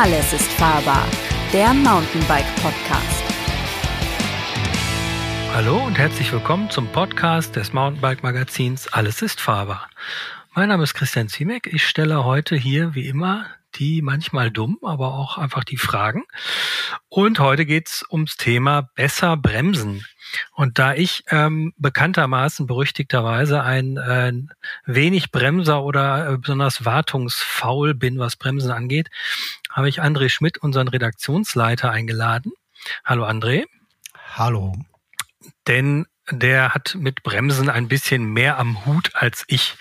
Alles ist fahrbar, der Mountainbike Podcast. Hallo und herzlich willkommen zum Podcast des Mountainbike Magazins Alles ist fahrbar. Mein Name ist Christian Ziemek. Ich stelle heute hier wie immer die manchmal dumm, aber auch einfach die Fragen. Und heute geht's ums Thema besser bremsen. Und da ich ähm, bekanntermaßen, berüchtigterweise ein äh, wenig Bremser oder äh, besonders wartungsfaul bin, was Bremsen angeht, habe ich André Schmidt, unseren Redaktionsleiter, eingeladen. Hallo André. Hallo. Denn der hat mit Bremsen ein bisschen mehr am Hut als ich.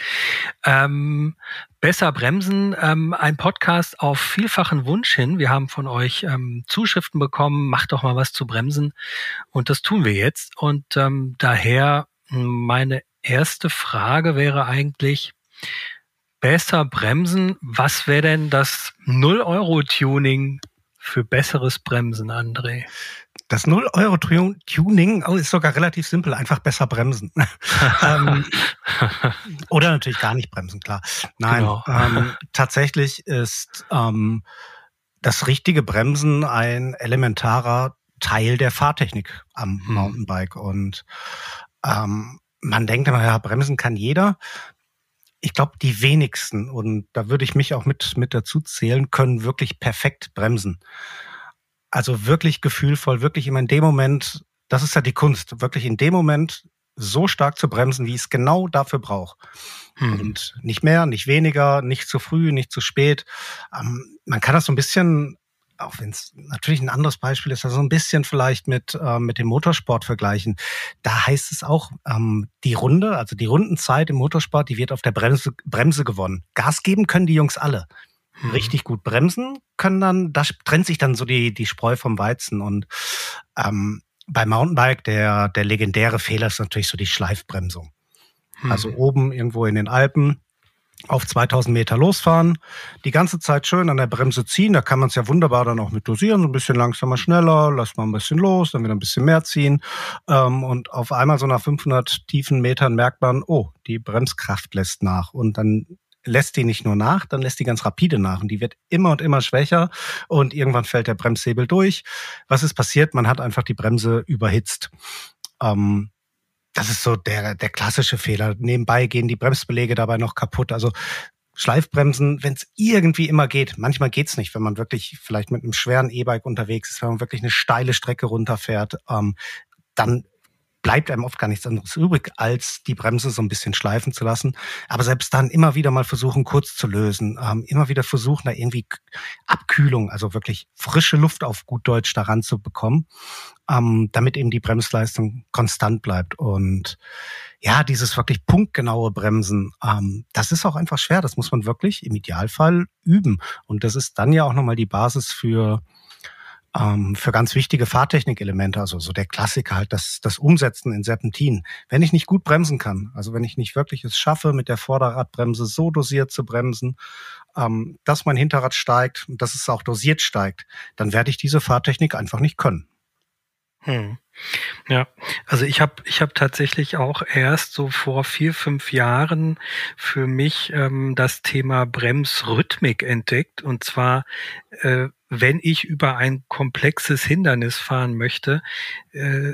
Ähm, besser bremsen, ähm, ein Podcast auf vielfachen Wunsch hin. Wir haben von euch ähm, Zuschriften bekommen, macht doch mal was zu bremsen. Und das tun wir jetzt. Und ähm, daher meine erste Frage wäre eigentlich, besser bremsen, was wäre denn das Null-Euro-Tuning für besseres Bremsen, André? Das 0-Euro-Tuning oh, ist sogar relativ simpel, einfach besser bremsen. ähm, oder natürlich gar nicht bremsen, klar. Nein, genau. ähm, tatsächlich ist ähm, das richtige Bremsen ein elementarer Teil der Fahrtechnik am hm. Mountainbike. Und ähm, man denkt immer, ja, bremsen kann jeder. Ich glaube, die wenigsten, und da würde ich mich auch mit, mit dazu zählen, können wirklich perfekt bremsen. Also wirklich gefühlvoll, wirklich immer in dem Moment, das ist ja die Kunst, wirklich in dem Moment so stark zu bremsen, wie ich es genau dafür brauche. Hm. Und nicht mehr, nicht weniger, nicht zu früh, nicht zu spät. Ähm, man kann das so ein bisschen, auch wenn es natürlich ein anderes Beispiel ist, also ein bisschen vielleicht mit, äh, mit dem Motorsport vergleichen. Da heißt es auch, ähm, die Runde, also die Rundenzeit im Motorsport, die wird auf der Bremse, Bremse gewonnen. Gas geben können die Jungs alle mhm. richtig gut bremsen können dann, da trennt sich dann so die, die Spreu vom Weizen. Und ähm, bei Mountainbike, der, der legendäre Fehler ist natürlich so die Schleifbremsung. Mhm. Also oben irgendwo in den Alpen auf 2000 Meter losfahren, die ganze Zeit schön an der Bremse ziehen, da kann man es ja wunderbar dann auch mit dosieren, so ein bisschen langsamer, schneller, lass mal ein bisschen los, dann wieder ein bisschen mehr ziehen ähm, und auf einmal so nach 500 tiefen Metern merkt man, oh, die Bremskraft lässt nach und dann lässt die nicht nur nach, dann lässt die ganz rapide nach und die wird immer und immer schwächer und irgendwann fällt der Bremshebel durch. Was ist passiert? Man hat einfach die Bremse überhitzt. Ähm, das ist so der, der klassische Fehler. Nebenbei gehen die Bremsbelege dabei noch kaputt. Also Schleifbremsen, wenn es irgendwie immer geht. Manchmal geht's nicht, wenn man wirklich vielleicht mit einem schweren E-Bike unterwegs ist, wenn man wirklich eine steile Strecke runterfährt, ähm, dann bleibt einem oft gar nichts anderes übrig, als die Bremse so ein bisschen schleifen zu lassen. Aber selbst dann immer wieder mal versuchen, kurz zu lösen, ähm, immer wieder versuchen, da irgendwie Abkühlung, also wirklich frische Luft auf gut Deutsch daran zu bekommen, ähm, damit eben die Bremsleistung konstant bleibt. Und ja, dieses wirklich punktgenaue Bremsen, ähm, das ist auch einfach schwer. Das muss man wirklich im Idealfall üben. Und das ist dann ja auch nochmal die Basis für ähm, für ganz wichtige Fahrtechnikelemente, also so der Klassiker halt, das, das Umsetzen in Serpentin. Wenn ich nicht gut bremsen kann, also wenn ich nicht wirklich es schaffe, mit der Vorderradbremse so dosiert zu bremsen, ähm, dass mein Hinterrad steigt und dass es auch dosiert steigt, dann werde ich diese Fahrtechnik einfach nicht können. Hm. Ja, also ich habe ich hab tatsächlich auch erst so vor vier, fünf Jahren für mich ähm, das Thema Bremsrhythmik entdeckt. Und zwar, äh, wenn ich über ein komplexes Hindernis fahren möchte, äh,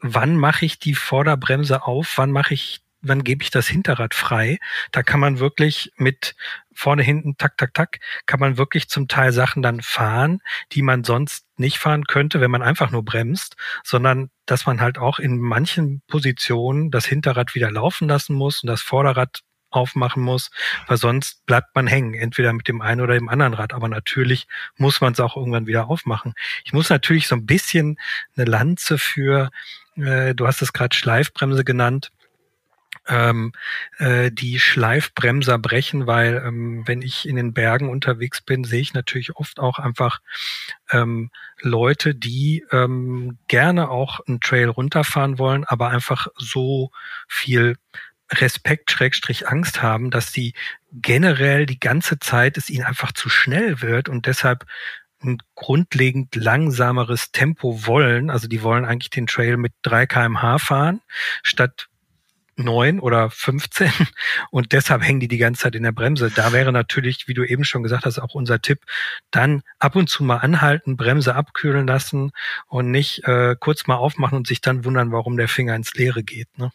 wann mache ich die Vorderbremse auf, wann mache ich wann gebe ich das Hinterrad frei? Da kann man wirklich mit vorne, hinten, tak, tak, tak, kann man wirklich zum Teil Sachen dann fahren, die man sonst nicht fahren könnte, wenn man einfach nur bremst, sondern dass man halt auch in manchen Positionen das Hinterrad wieder laufen lassen muss und das Vorderrad aufmachen muss, weil sonst bleibt man hängen, entweder mit dem einen oder dem anderen Rad. Aber natürlich muss man es auch irgendwann wieder aufmachen. Ich muss natürlich so ein bisschen eine Lanze für, äh, du hast es gerade Schleifbremse genannt, ähm, äh, die Schleifbremser brechen, weil ähm, wenn ich in den Bergen unterwegs bin, sehe ich natürlich oft auch einfach ähm, Leute, die ähm, gerne auch einen Trail runterfahren wollen, aber einfach so viel Respekt, Schrägstrich Angst haben, dass sie generell die ganze Zeit es ihnen einfach zu schnell wird und deshalb ein grundlegend langsameres Tempo wollen. Also die wollen eigentlich den Trail mit 3 kmh fahren, statt neun oder 15 und deshalb hängen die die ganze Zeit in der Bremse. Da wäre natürlich, wie du eben schon gesagt hast, auch unser Tipp, dann ab und zu mal anhalten, Bremse abkühlen lassen und nicht äh, kurz mal aufmachen und sich dann wundern, warum der Finger ins Leere geht. Ne?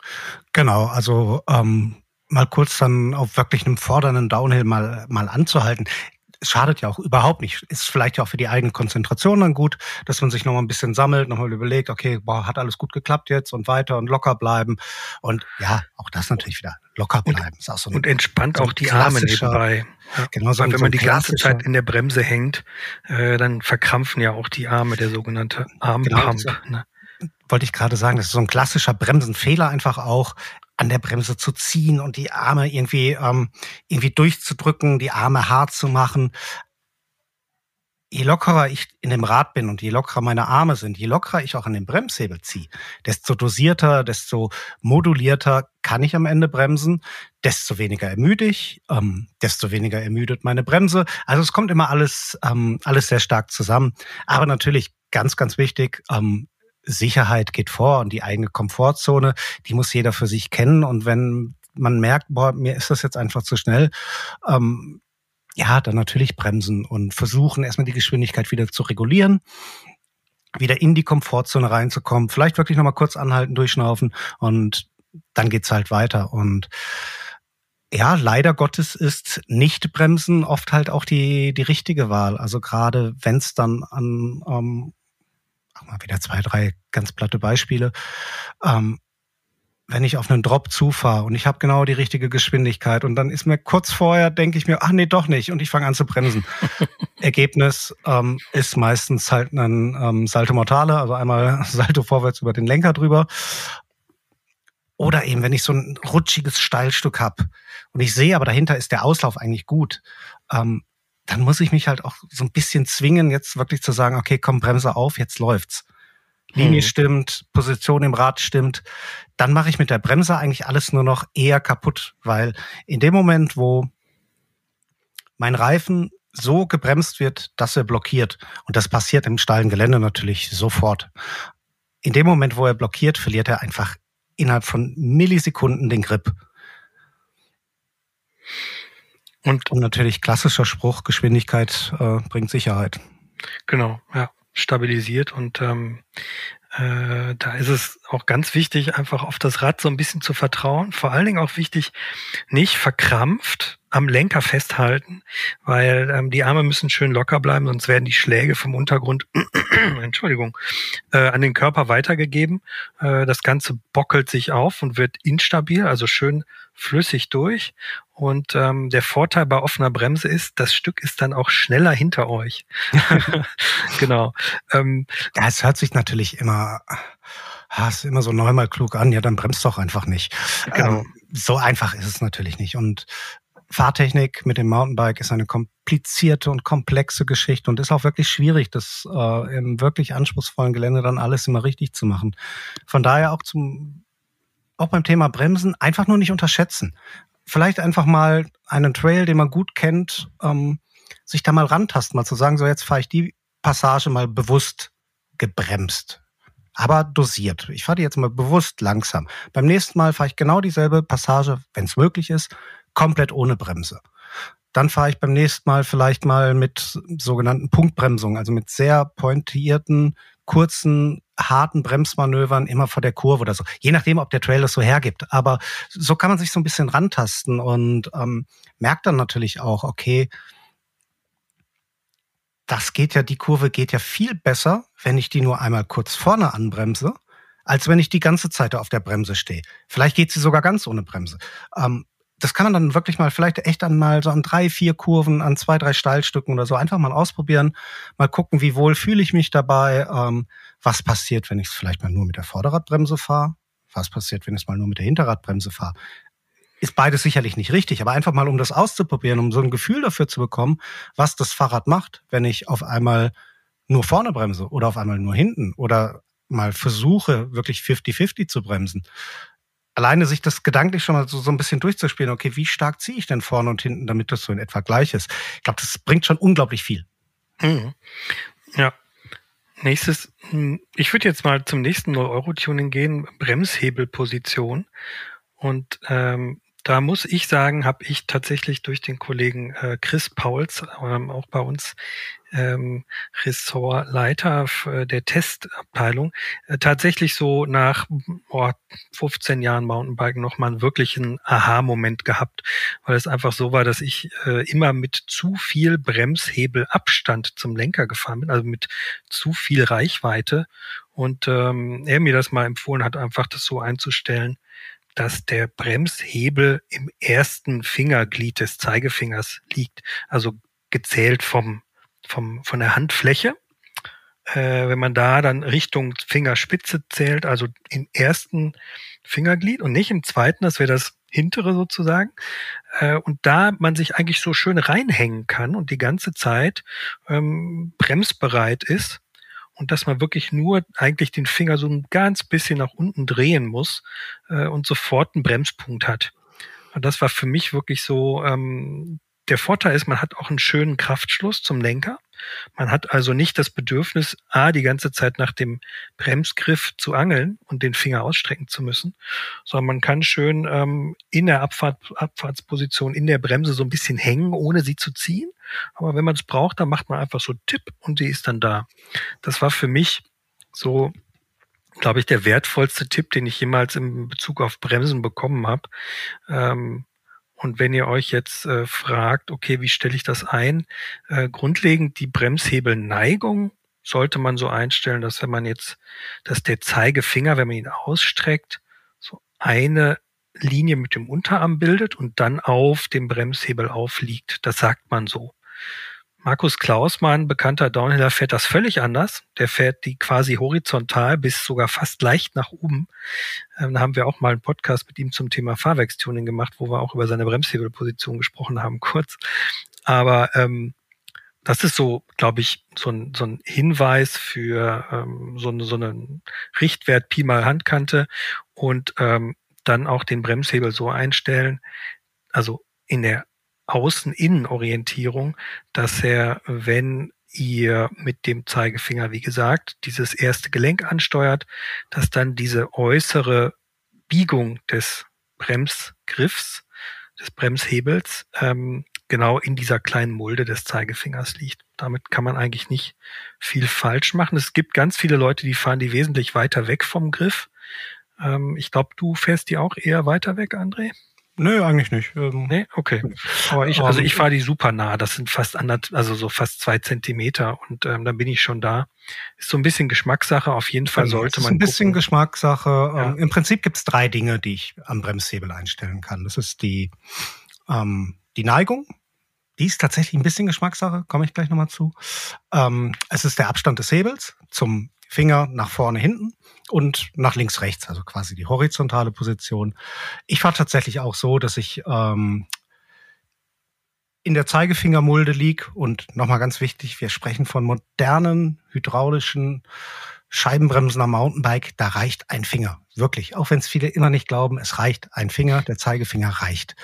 Genau, also ähm, mal kurz dann auf wirklich einem fordernden Downhill mal, mal anzuhalten es schadet ja auch überhaupt nicht. Ist vielleicht ja auch für die eigene Konzentration dann gut, dass man sich nochmal ein bisschen sammelt, nochmal überlegt, okay, boah, hat alles gut geklappt jetzt und weiter und locker bleiben. Und ja, auch das natürlich wieder locker bleiben. Und, ist auch so und entspannt so auch die Arme nebenbei. Ja, genau, so Weil wenn man die ganze Zeit in der Bremse hängt, äh, dann verkrampfen ja auch die Arme, der sogenannte Armpump. Genau, ne? wollte ich gerade sagen, das ist so ein klassischer Bremsenfehler einfach auch, an der Bremse zu ziehen und die Arme irgendwie, ähm, irgendwie durchzudrücken, die Arme hart zu machen. Je lockerer ich in dem Rad bin und je lockerer meine Arme sind, je lockerer ich auch an den Bremshebel ziehe, desto dosierter, desto modulierter kann ich am Ende bremsen, desto weniger ermüde ich, ähm, desto weniger ermüdet meine Bremse. Also es kommt immer alles, ähm, alles sehr stark zusammen. Aber natürlich ganz, ganz wichtig, ähm, Sicherheit geht vor und die eigene Komfortzone, die muss jeder für sich kennen. Und wenn man merkt, boah, mir ist das jetzt einfach zu schnell, ähm, ja, dann natürlich bremsen und versuchen, erstmal die Geschwindigkeit wieder zu regulieren wieder in die Komfortzone reinzukommen, vielleicht wirklich nochmal kurz anhalten, durchschnaufen und dann geht's halt weiter. Und ja, leider Gottes ist nicht bremsen oft halt auch die, die richtige Wahl. Also gerade wenn es dann an ähm, mal wieder zwei, drei ganz platte Beispiele. Ähm, wenn ich auf einen Drop zufahre und ich habe genau die richtige Geschwindigkeit und dann ist mir kurz vorher, denke ich mir, ach nee, doch nicht und ich fange an zu bremsen. Ergebnis ähm, ist meistens halt ein ähm, Salto Mortale, also einmal Salto vorwärts über den Lenker drüber. Oder eben, wenn ich so ein rutschiges Steilstück habe und ich sehe aber dahinter ist der Auslauf eigentlich gut, ähm, dann muss ich mich halt auch so ein bisschen zwingen, jetzt wirklich zu sagen, okay, komm, Bremse auf, jetzt läuft's. Linie hm. stimmt, Position im Rad stimmt, dann mache ich mit der Bremse eigentlich alles nur noch eher kaputt, weil in dem Moment, wo mein Reifen so gebremst wird, dass er blockiert, und das passiert im steilen Gelände natürlich sofort, in dem Moment, wo er blockiert, verliert er einfach innerhalb von Millisekunden den Grip. Und, und natürlich klassischer Spruch, Geschwindigkeit äh, bringt Sicherheit. Genau, ja, stabilisiert und ähm, äh, da ist es auch ganz wichtig, einfach auf das Rad so ein bisschen zu vertrauen. Vor allen Dingen auch wichtig, nicht verkrampft am Lenker festhalten, weil ähm, die Arme müssen schön locker bleiben, sonst werden die Schläge vom Untergrund, Entschuldigung, äh, an den Körper weitergegeben. Äh, das Ganze bockelt sich auf und wird instabil, also schön flüssig durch. Und ähm, der Vorteil bei offener Bremse ist, das Stück ist dann auch schneller hinter euch. genau. Ähm, ja, es hört sich natürlich immer, hast immer so neunmal klug an, ja, dann bremst doch einfach nicht. Genau. Ähm, so einfach ist es natürlich nicht. Und Fahrtechnik mit dem Mountainbike ist eine komplizierte und komplexe Geschichte und ist auch wirklich schwierig, das äh, im wirklich anspruchsvollen Gelände dann alles immer richtig zu machen. Von daher auch zum auch beim Thema Bremsen einfach nur nicht unterschätzen. Vielleicht einfach mal einen Trail, den man gut kennt, ähm, sich da mal rantasten, mal zu sagen, so jetzt fahre ich die Passage mal bewusst gebremst aber dosiert. Ich fahre die jetzt mal bewusst langsam. Beim nächsten Mal fahre ich genau dieselbe Passage, wenn es möglich ist, komplett ohne Bremse. Dann fahre ich beim nächsten Mal vielleicht mal mit sogenannten Punktbremsungen, also mit sehr pointierten, kurzen, harten Bremsmanövern immer vor der Kurve oder so. Je nachdem, ob der Trail das so hergibt. Aber so kann man sich so ein bisschen rantasten und ähm, merkt dann natürlich auch, okay, das geht ja, die Kurve geht ja viel besser, wenn ich die nur einmal kurz vorne anbremse, als wenn ich die ganze Zeit auf der Bremse stehe. Vielleicht geht sie sogar ganz ohne Bremse. Ähm, das kann man dann wirklich mal vielleicht echt dann mal so an drei, vier Kurven, an zwei, drei Steilstücken oder so einfach mal ausprobieren, mal gucken, wie wohl fühle ich mich dabei, ähm, was passiert, wenn ich es vielleicht mal nur mit der Vorderradbremse fahre, was passiert, wenn ich es mal nur mit der Hinterradbremse fahre. Ist beides sicherlich nicht richtig, aber einfach mal, um das auszuprobieren, um so ein Gefühl dafür zu bekommen, was das Fahrrad macht, wenn ich auf einmal nur vorne bremse oder auf einmal nur hinten oder mal versuche, wirklich 50-50 zu bremsen alleine sich das gedanklich schon mal so, so ein bisschen durchzuspielen, okay, wie stark ziehe ich denn vorne und hinten, damit das so in etwa gleich ist. Ich glaube, das bringt schon unglaublich viel. Mhm. Ja. Nächstes, hm, ich würde jetzt mal zum nächsten 0-Euro-Tuning gehen, Bremshebelposition. Und ähm, da muss ich sagen, habe ich tatsächlich durch den Kollegen äh, Chris Pauls, ähm, auch bei uns ähm, Ressortleiter der Testabteilung, äh, tatsächlich so nach oh, 15 Jahren Mountainbiken nochmal einen wirklichen Aha-Moment gehabt, weil es einfach so war, dass ich äh, immer mit zu viel Bremshebelabstand zum Lenker gefahren bin, also mit zu viel Reichweite. Und ähm, er mir das mal empfohlen hat, einfach das so einzustellen, dass der Bremshebel im ersten Fingerglied des Zeigefingers liegt, also gezählt vom, vom, von der Handfläche. Äh, wenn man da dann Richtung Fingerspitze zählt, also im ersten Fingerglied und nicht im zweiten, das wäre das hintere sozusagen. Äh, und da man sich eigentlich so schön reinhängen kann und die ganze Zeit ähm, bremsbereit ist, und dass man wirklich nur eigentlich den Finger so ein ganz bisschen nach unten drehen muss äh, und sofort einen Bremspunkt hat. Und das war für mich wirklich so, ähm, der Vorteil ist, man hat auch einen schönen Kraftschluss zum Lenker. Man hat also nicht das Bedürfnis, A, die ganze Zeit nach dem Bremsgriff zu angeln und den Finger ausstrecken zu müssen, sondern man kann schön ähm, in der Abfahrt, Abfahrtsposition in der Bremse so ein bisschen hängen, ohne sie zu ziehen. Aber wenn man es braucht, dann macht man einfach so Tipp und die ist dann da. Das war für mich so, glaube ich, der wertvollste Tipp, den ich jemals in Bezug auf Bremsen bekommen habe. Ähm, und wenn ihr euch jetzt äh, fragt, okay, wie stelle ich das ein? Äh, grundlegend die Bremshebelneigung sollte man so einstellen, dass wenn man jetzt, dass der Zeigefinger, wenn man ihn ausstreckt, so eine Linie mit dem Unterarm bildet und dann auf dem Bremshebel aufliegt. Das sagt man so. Markus Klausmann, bekannter Downhiller, fährt das völlig anders. Der fährt die quasi horizontal bis sogar fast leicht nach oben. Ähm, da haben wir auch mal einen Podcast mit ihm zum Thema Fahrwerkstuning gemacht, wo wir auch über seine Bremshebelposition gesprochen haben, kurz. Aber ähm, das ist so, glaube ich, so ein, so ein Hinweis für ähm, so, eine, so einen Richtwert Pi mal Handkante und ähm, dann auch den Bremshebel so einstellen, also in der Außen-Innen-Orientierung, dass er, wenn ihr mit dem Zeigefinger, wie gesagt, dieses erste Gelenk ansteuert, dass dann diese äußere Biegung des Bremsgriffs, des Bremshebels, ähm, genau in dieser kleinen Mulde des Zeigefingers liegt. Damit kann man eigentlich nicht viel falsch machen. Es gibt ganz viele Leute, die fahren die wesentlich weiter weg vom Griff. Ähm, ich glaube, du fährst die auch eher weiter weg, André. Nö, eigentlich nicht. Ähm, nee, okay. Aber ich, also ich fahre die super nah. Das sind fast anderth, also so fast zwei Zentimeter und ähm, dann bin ich schon da. Ist so ein bisschen Geschmackssache. Auf jeden Fall genau, sollte man. Ist ein bisschen gucken. Geschmackssache. Ja. Ähm, Im Prinzip gibt es drei Dinge, die ich am Bremshebel einstellen kann. Das ist die ähm, die Neigung. Die ist tatsächlich ein bisschen Geschmackssache. Komme ich gleich nochmal zu. Ähm, es ist der Abstand des Hebels zum Finger nach vorne, hinten und nach links, rechts, also quasi die horizontale Position. Ich fahre tatsächlich auch so, dass ich ähm, in der Zeigefingermulde lieg und nochmal ganz wichtig, wir sprechen von modernen hydraulischen Scheibenbremsen am Mountainbike, da reicht ein Finger. Wirklich. Auch wenn es viele immer nicht glauben, es reicht ein Finger, der Zeigefinger reicht.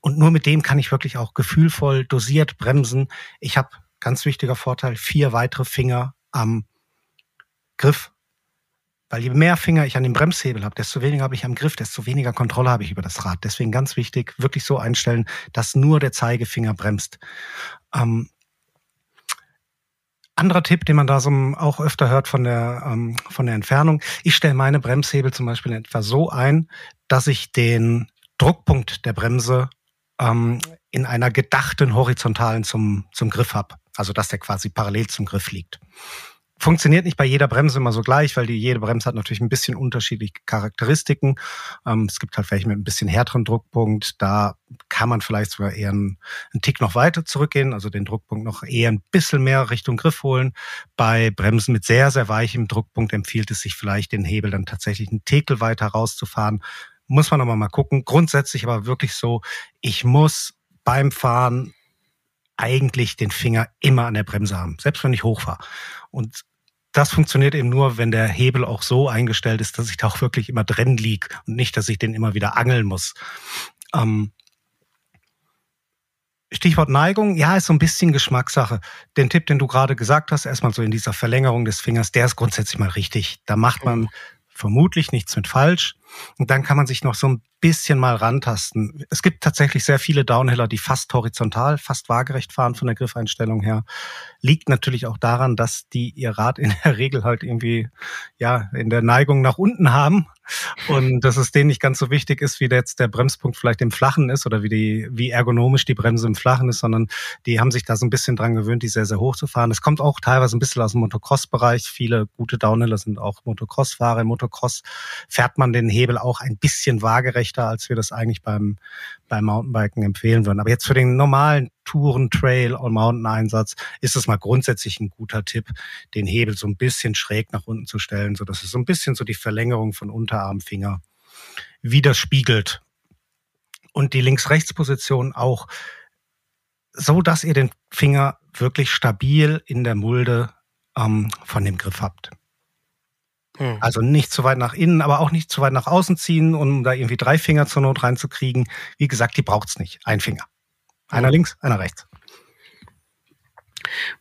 Und nur mit dem kann ich wirklich auch gefühlvoll dosiert bremsen. Ich habe, ganz wichtiger Vorteil, vier weitere Finger am Griff. Weil je mehr Finger ich an dem Bremshebel habe, desto weniger habe ich am Griff, desto weniger Kontrolle habe ich über das Rad. Deswegen ganz wichtig, wirklich so einstellen, dass nur der Zeigefinger bremst. Ähm, anderer Tipp, den man da so auch öfter hört von der, ähm, von der Entfernung. Ich stelle meine Bremshebel zum Beispiel etwa so ein, dass ich den Druckpunkt der Bremse ähm, in einer gedachten horizontalen zum, zum Griff habe. Also dass der quasi parallel zum Griff liegt funktioniert nicht bei jeder Bremse immer so gleich, weil die jede Bremse hat natürlich ein bisschen unterschiedliche Charakteristiken. Ähm, es gibt halt welche mit ein bisschen härteren Druckpunkt. Da kann man vielleicht sogar eher einen, einen Tick noch weiter zurückgehen, also den Druckpunkt noch eher ein bisschen mehr Richtung Griff holen. Bei Bremsen mit sehr, sehr weichem Druckpunkt empfiehlt es sich vielleicht, den Hebel dann tatsächlich einen Tekel weiter rauszufahren. Muss man aber mal gucken. Grundsätzlich aber wirklich so, ich muss beim Fahren eigentlich den Finger immer an der Bremse haben, selbst wenn ich hochfahre. Und das funktioniert eben nur, wenn der Hebel auch so eingestellt ist, dass ich da auch wirklich immer drin lieg und nicht, dass ich den immer wieder angeln muss. Ähm Stichwort Neigung, ja, ist so ein bisschen Geschmackssache. Den Tipp, den du gerade gesagt hast, erstmal so in dieser Verlängerung des Fingers, der ist grundsätzlich mal richtig. Da macht man vermutlich nichts mit falsch. Und dann kann man sich noch so ein bisschen mal rantasten. Es gibt tatsächlich sehr viele Downhiller, die fast horizontal, fast waagerecht fahren von der Griffeinstellung her. Liegt natürlich auch daran, dass die ihr Rad in der Regel halt irgendwie, ja, in der Neigung nach unten haben und dass es denen nicht ganz so wichtig ist, wie jetzt der Bremspunkt vielleicht im Flachen ist oder wie die, wie ergonomisch die Bremse im Flachen ist, sondern die haben sich da so ein bisschen dran gewöhnt, die sehr, sehr hoch zu fahren. Das kommt auch teilweise ein bisschen aus dem Motocross-Bereich. Viele gute Downhiller sind auch Motocross-Fahrer. Im Motocross fährt man den Hebel auch ein bisschen waagerechter, als wir das eigentlich beim, beim Mountainbiken empfehlen würden. Aber jetzt für den normalen Touren, Trail und Mountain-Einsatz ist es mal grundsätzlich ein guter Tipp, den Hebel so ein bisschen schräg nach unten zu stellen, so dass es so ein bisschen so die Verlängerung von Unterarmfinger widerspiegelt. Und die Links-Rechts-Position auch so, dass ihr den Finger wirklich stabil in der Mulde ähm, von dem Griff habt. Hm. Also nicht zu weit nach innen, aber auch nicht zu weit nach außen ziehen, um da irgendwie drei Finger zur Not reinzukriegen. Wie gesagt, die braucht's nicht. Ein Finger. Einer hm. links, einer rechts.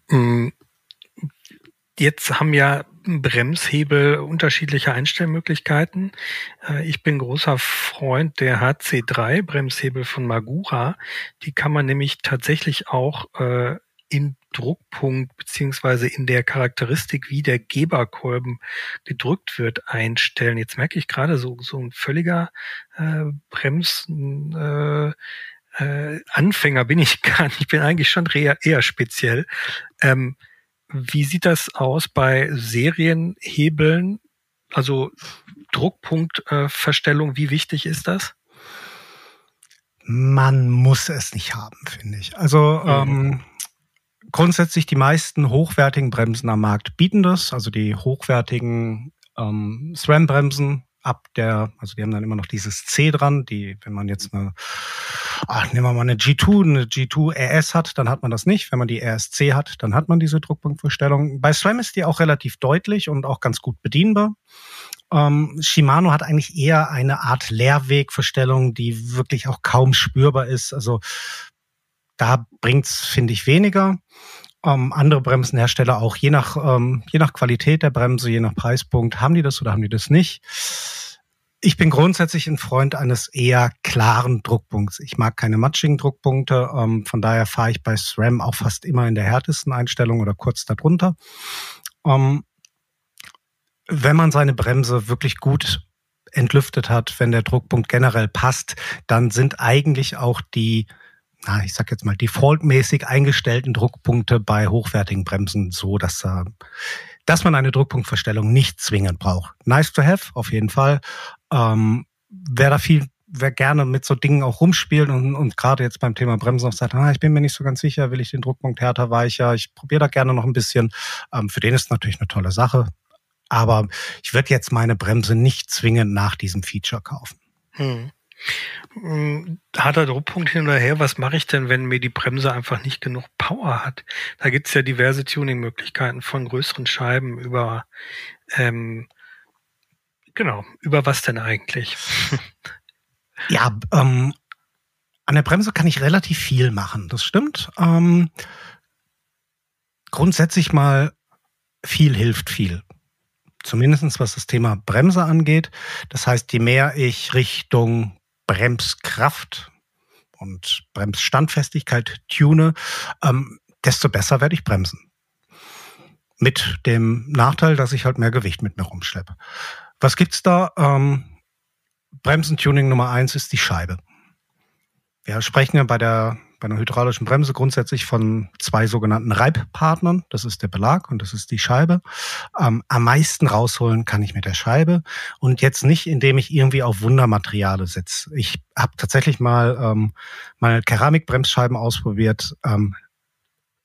Hm. Jetzt haben ja Bremshebel unterschiedliche Einstellmöglichkeiten. Äh, ich bin großer Freund der HC3 Bremshebel von Magura. Die kann man nämlich tatsächlich auch äh, in Druckpunkt beziehungsweise in der Charakteristik, wie der Geberkolben gedrückt wird, einstellen. Jetzt merke ich gerade so, so ein völliger äh, Bremsen, äh, äh, Anfänger bin ich gar nicht. Ich bin eigentlich schon eher, eher speziell. Ähm, wie sieht das aus bei Serienhebeln? Also Druckpunktverstellung, äh, wie wichtig ist das? Man muss es nicht haben, finde ich. Also mhm. ähm, grundsätzlich die meisten hochwertigen Bremsen am Markt bieten das. Also die hochwertigen ähm, SRAM-Bremsen ab der, also die haben dann immer noch dieses C dran, die, wenn man jetzt eine, ach, nehmen wir mal eine G2, eine G2 RS hat, dann hat man das nicht. Wenn man die RSC hat, dann hat man diese Druckpunktverstellung. Bei SRAM ist die auch relativ deutlich und auch ganz gut bedienbar. Ähm, Shimano hat eigentlich eher eine Art Leerwegverstellung, die wirklich auch kaum spürbar ist. Also da bringt's, finde ich, weniger. Ähm, andere Bremsenhersteller auch, je nach, ähm, je nach Qualität der Bremse, je nach Preispunkt, haben die das oder haben die das nicht. Ich bin grundsätzlich ein Freund eines eher klaren Druckpunkts. Ich mag keine matschigen Druckpunkte. Ähm, von daher fahre ich bei SRAM auch fast immer in der härtesten Einstellung oder kurz darunter. Ähm, wenn man seine Bremse wirklich gut entlüftet hat, wenn der Druckpunkt generell passt, dann sind eigentlich auch die ich sag jetzt mal, defaultmäßig eingestellten Druckpunkte bei hochwertigen Bremsen so, dass, äh, dass man eine Druckpunktverstellung nicht zwingend braucht. Nice to have, auf jeden Fall. Ähm, wer da viel, wer gerne mit so Dingen auch rumspielt und, und gerade jetzt beim Thema Bremsen auch sagt, ah, ich bin mir nicht so ganz sicher, will ich den Druckpunkt härter, weicher, ich probiere da gerne noch ein bisschen. Ähm, für den ist natürlich eine tolle Sache. Aber ich würde jetzt meine Bremse nicht zwingend nach diesem Feature kaufen. Hm. Hm, harter Druckpunkt hin oder her, was mache ich denn, wenn mir die Bremse einfach nicht genug Power hat? Da gibt's ja diverse Tuning-Möglichkeiten von größeren Scheiben über ähm, genau, über was denn eigentlich? ja, ähm, an der Bremse kann ich relativ viel machen, das stimmt. Ähm, grundsätzlich mal viel hilft viel. Zumindestens was das Thema Bremse angeht. Das heißt, je mehr ich Richtung Bremskraft und Bremsstandfestigkeit tune, ähm, desto besser werde ich bremsen. Mit dem Nachteil, dass ich halt mehr Gewicht mit mir rumschleppe. Was gibt's da? Ähm, Bremsentuning Nummer eins ist die Scheibe. Wir sprechen ja bei der bei einer hydraulischen Bremse grundsätzlich von zwei sogenannten Reibpartnern. Das ist der Belag und das ist die Scheibe. Ähm, am meisten rausholen kann ich mit der Scheibe und jetzt nicht, indem ich irgendwie auf Wundermateriale setze. Ich habe tatsächlich mal ähm, mal Keramikbremsscheiben ausprobiert. Ähm,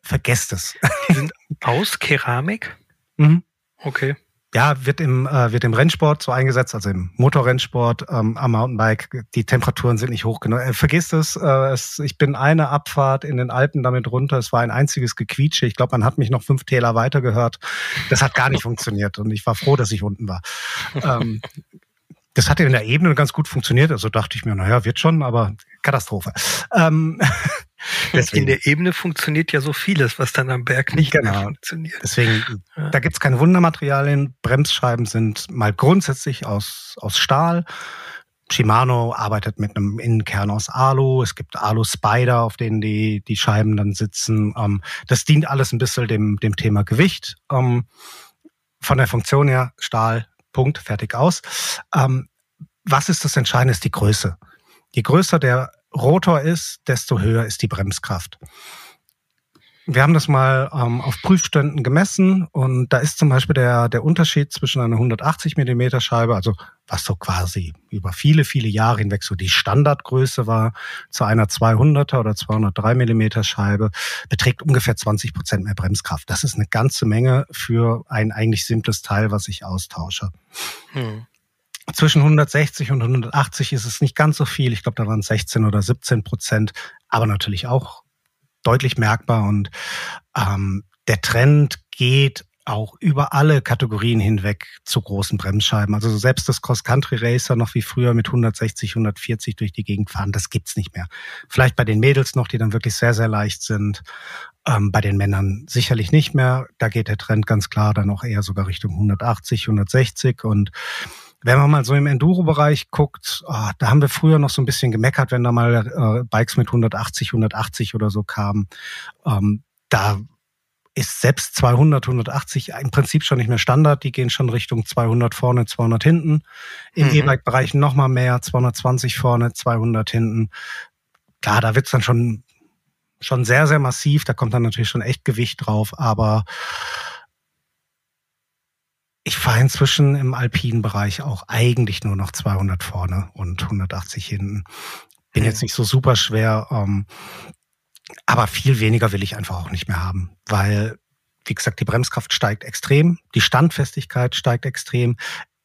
vergesst es. Die sind aus Keramik? Mhm. Okay ja, wird im, äh, wird im Rennsport so eingesetzt, also im Motorrennsport, ähm, am Mountainbike. Die Temperaturen sind nicht hoch genug. Äh, vergiss es, äh, es, ich bin eine Abfahrt in den Alpen damit runter. Es war ein einziges Gequietsche. Ich glaube, man hat mich noch fünf Täler weiter gehört. Das hat gar nicht funktioniert und ich war froh, dass ich unten war. Ähm, das hat in der Ebene ganz gut funktioniert. Also dachte ich mir, naja, wird schon, aber Katastrophe. Ähm, deswegen. In der Ebene funktioniert ja so vieles, was dann am Berg nicht genau. funktioniert. Deswegen, ja. da gibt's keine Wundermaterialien. Bremsscheiben sind mal grundsätzlich aus, aus Stahl. Shimano arbeitet mit einem Innenkern aus Alu. Es gibt Alu-Spider, auf denen die, die Scheiben dann sitzen. Ähm, das dient alles ein bisschen dem, dem Thema Gewicht. Ähm, von der Funktion her Stahl, Punkt, fertig aus. Ähm, was ist das Entscheidende? Ist die Größe. Je größer der Rotor ist, desto höher ist die Bremskraft. Wir haben das mal ähm, auf Prüfständen gemessen und da ist zum Beispiel der, der Unterschied zwischen einer 180 Millimeter Scheibe, also was so quasi über viele, viele Jahre hinweg so die Standardgröße war, zu einer 200er oder 203 Millimeter Scheibe, beträgt ungefähr 20 Prozent mehr Bremskraft. Das ist eine ganze Menge für ein eigentlich simples Teil, was ich austausche. Hm. Zwischen 160 und 180 ist es nicht ganz so viel. Ich glaube, da waren 16 oder 17 Prozent, aber natürlich auch deutlich merkbar. Und ähm, der Trend geht auch über alle Kategorien hinweg zu großen Bremsscheiben. Also selbst das Cross-Country-Racer noch wie früher mit 160, 140 durch die Gegend fahren, das gibt's nicht mehr. Vielleicht bei den Mädels noch, die dann wirklich sehr, sehr leicht sind. Ähm, bei den Männern sicherlich nicht mehr. Da geht der Trend ganz klar dann auch eher sogar Richtung 180, 160 und wenn man mal so im Enduro-Bereich guckt, oh, da haben wir früher noch so ein bisschen gemeckert, wenn da mal äh, Bikes mit 180, 180 oder so kamen. Ähm, da ist selbst 200, 180 im Prinzip schon nicht mehr Standard. Die gehen schon Richtung 200 vorne, 200 hinten. Im mhm. E-Bike-Bereich noch mal mehr, 220 vorne, 200 hinten. Klar, da wird's dann schon, schon sehr, sehr massiv. Da kommt dann natürlich schon echt Gewicht drauf. Aber ich fahre inzwischen im alpinen Bereich auch eigentlich nur noch 200 vorne und 180 hinten. Bin jetzt nicht so super schwer, ähm, aber viel weniger will ich einfach auch nicht mehr haben, weil, wie gesagt, die Bremskraft steigt extrem, die Standfestigkeit steigt extrem.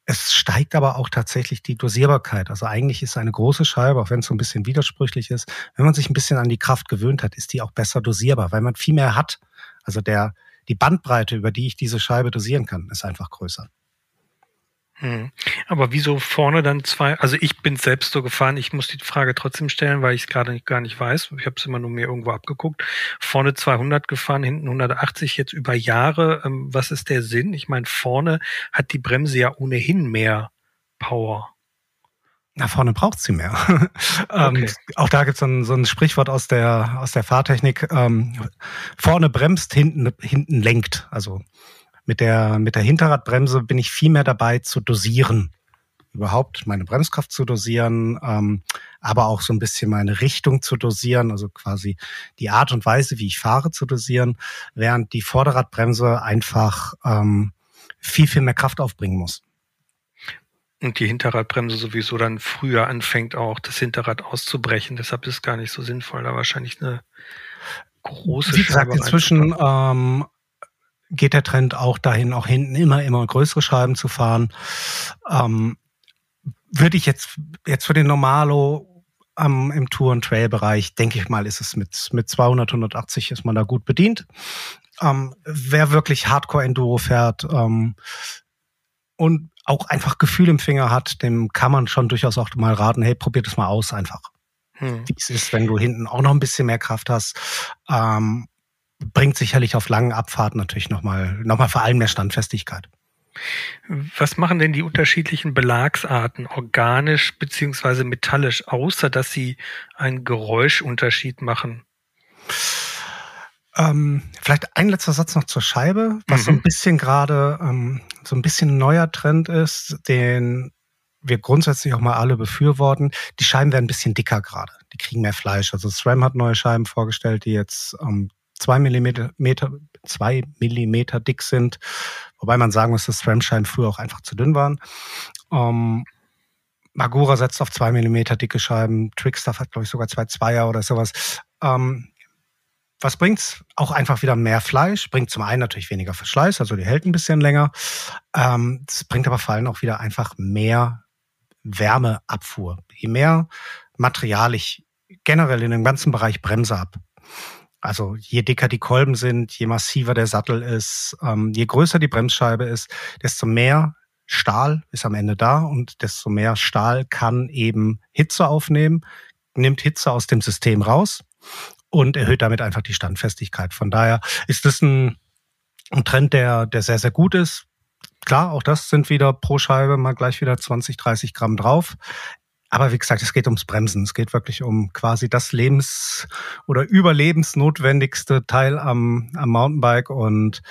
Es steigt aber auch tatsächlich die Dosierbarkeit. Also eigentlich ist eine große Scheibe, auch wenn es so ein bisschen widersprüchlich ist, wenn man sich ein bisschen an die Kraft gewöhnt hat, ist die auch besser dosierbar, weil man viel mehr hat. Also der, die Bandbreite, über die ich diese Scheibe dosieren kann, ist einfach größer. Hm. Aber wieso vorne dann zwei? Also ich bin selbst so gefahren. Ich muss die Frage trotzdem stellen, weil ich es gerade gar nicht weiß. Ich habe es immer nur mir irgendwo abgeguckt. Vorne 200 gefahren, hinten 180 jetzt über Jahre. Ähm, was ist der Sinn? Ich meine, vorne hat die Bremse ja ohnehin mehr Power. Na, vorne braucht sie mehr. Ähm, okay. auch da gibt es so ein, so ein Sprichwort aus der, aus der Fahrtechnik. Ähm, vorne bremst, hinten, hinten lenkt. Also mit der, mit der Hinterradbremse bin ich viel mehr dabei zu dosieren. Überhaupt meine Bremskraft zu dosieren, ähm, aber auch so ein bisschen meine Richtung zu dosieren, also quasi die Art und Weise, wie ich fahre, zu dosieren, während die Vorderradbremse einfach ähm, viel, viel mehr Kraft aufbringen muss. Und die Hinterradbremse sowieso dann früher anfängt, auch das Hinterrad auszubrechen. Deshalb ist es gar nicht so sinnvoll, da wahrscheinlich eine große Wie gesagt, Scheibe inzwischen ähm, geht der Trend auch dahin, auch hinten immer, immer größere Scheiben zu fahren. Ähm, würde ich jetzt, jetzt für den Normalo ähm, im Tour- und Trail-Bereich, denke ich mal, ist es mit, mit 200, 180 ist man da gut bedient. Ähm, wer wirklich Hardcore-Enduro fährt ähm, und auch einfach Gefühl im Finger hat, dem kann man schon durchaus auch mal raten, hey, probier das mal aus einfach. Hm. Wie es ist, wenn du hinten auch noch ein bisschen mehr Kraft hast. Ähm, bringt sicherlich auf langen Abfahrten natürlich nochmal, noch mal vor allem mehr Standfestigkeit. Was machen denn die unterschiedlichen Belagsarten organisch beziehungsweise metallisch, außer dass sie einen Geräuschunterschied machen? Ähm, vielleicht ein letzter Satz noch zur Scheibe, was mhm. so ein bisschen gerade ähm, so ein bisschen neuer Trend ist, den wir grundsätzlich auch mal alle befürworten. Die Scheiben werden ein bisschen dicker gerade. Die kriegen mehr Fleisch. Also SRAM hat neue Scheiben vorgestellt, die jetzt ähm, zwei Millimeter, Meter, zwei Millimeter dick sind. Wobei man sagen muss, dass SRAM-Scheiben früher auch einfach zu dünn waren. Ähm, Magura setzt auf zwei Millimeter dicke Scheiben. Trickstuff hat, glaube ich, sogar zwei Zweier oder sowas. Ähm, was bringt's? Auch einfach wieder mehr Fleisch. Bringt zum einen natürlich weniger Verschleiß, also die hält ein bisschen länger. Ähm, bringt aber vor allem auch wieder einfach mehr Wärmeabfuhr. Je mehr Material ich generell in dem ganzen Bereich Bremse ab, also je dicker die Kolben sind, je massiver der Sattel ist, ähm, je größer die Bremsscheibe ist, desto mehr Stahl ist am Ende da und desto mehr Stahl kann eben Hitze aufnehmen, nimmt Hitze aus dem System raus und erhöht damit einfach die Standfestigkeit. Von daher ist das ein, ein Trend, der, der sehr, sehr gut ist. Klar, auch das sind wieder pro Scheibe mal gleich wieder 20, 30 Gramm drauf. Aber wie gesagt, es geht ums Bremsen. Es geht wirklich um quasi das Lebens- oder überlebensnotwendigste Teil am, am Mountainbike. Und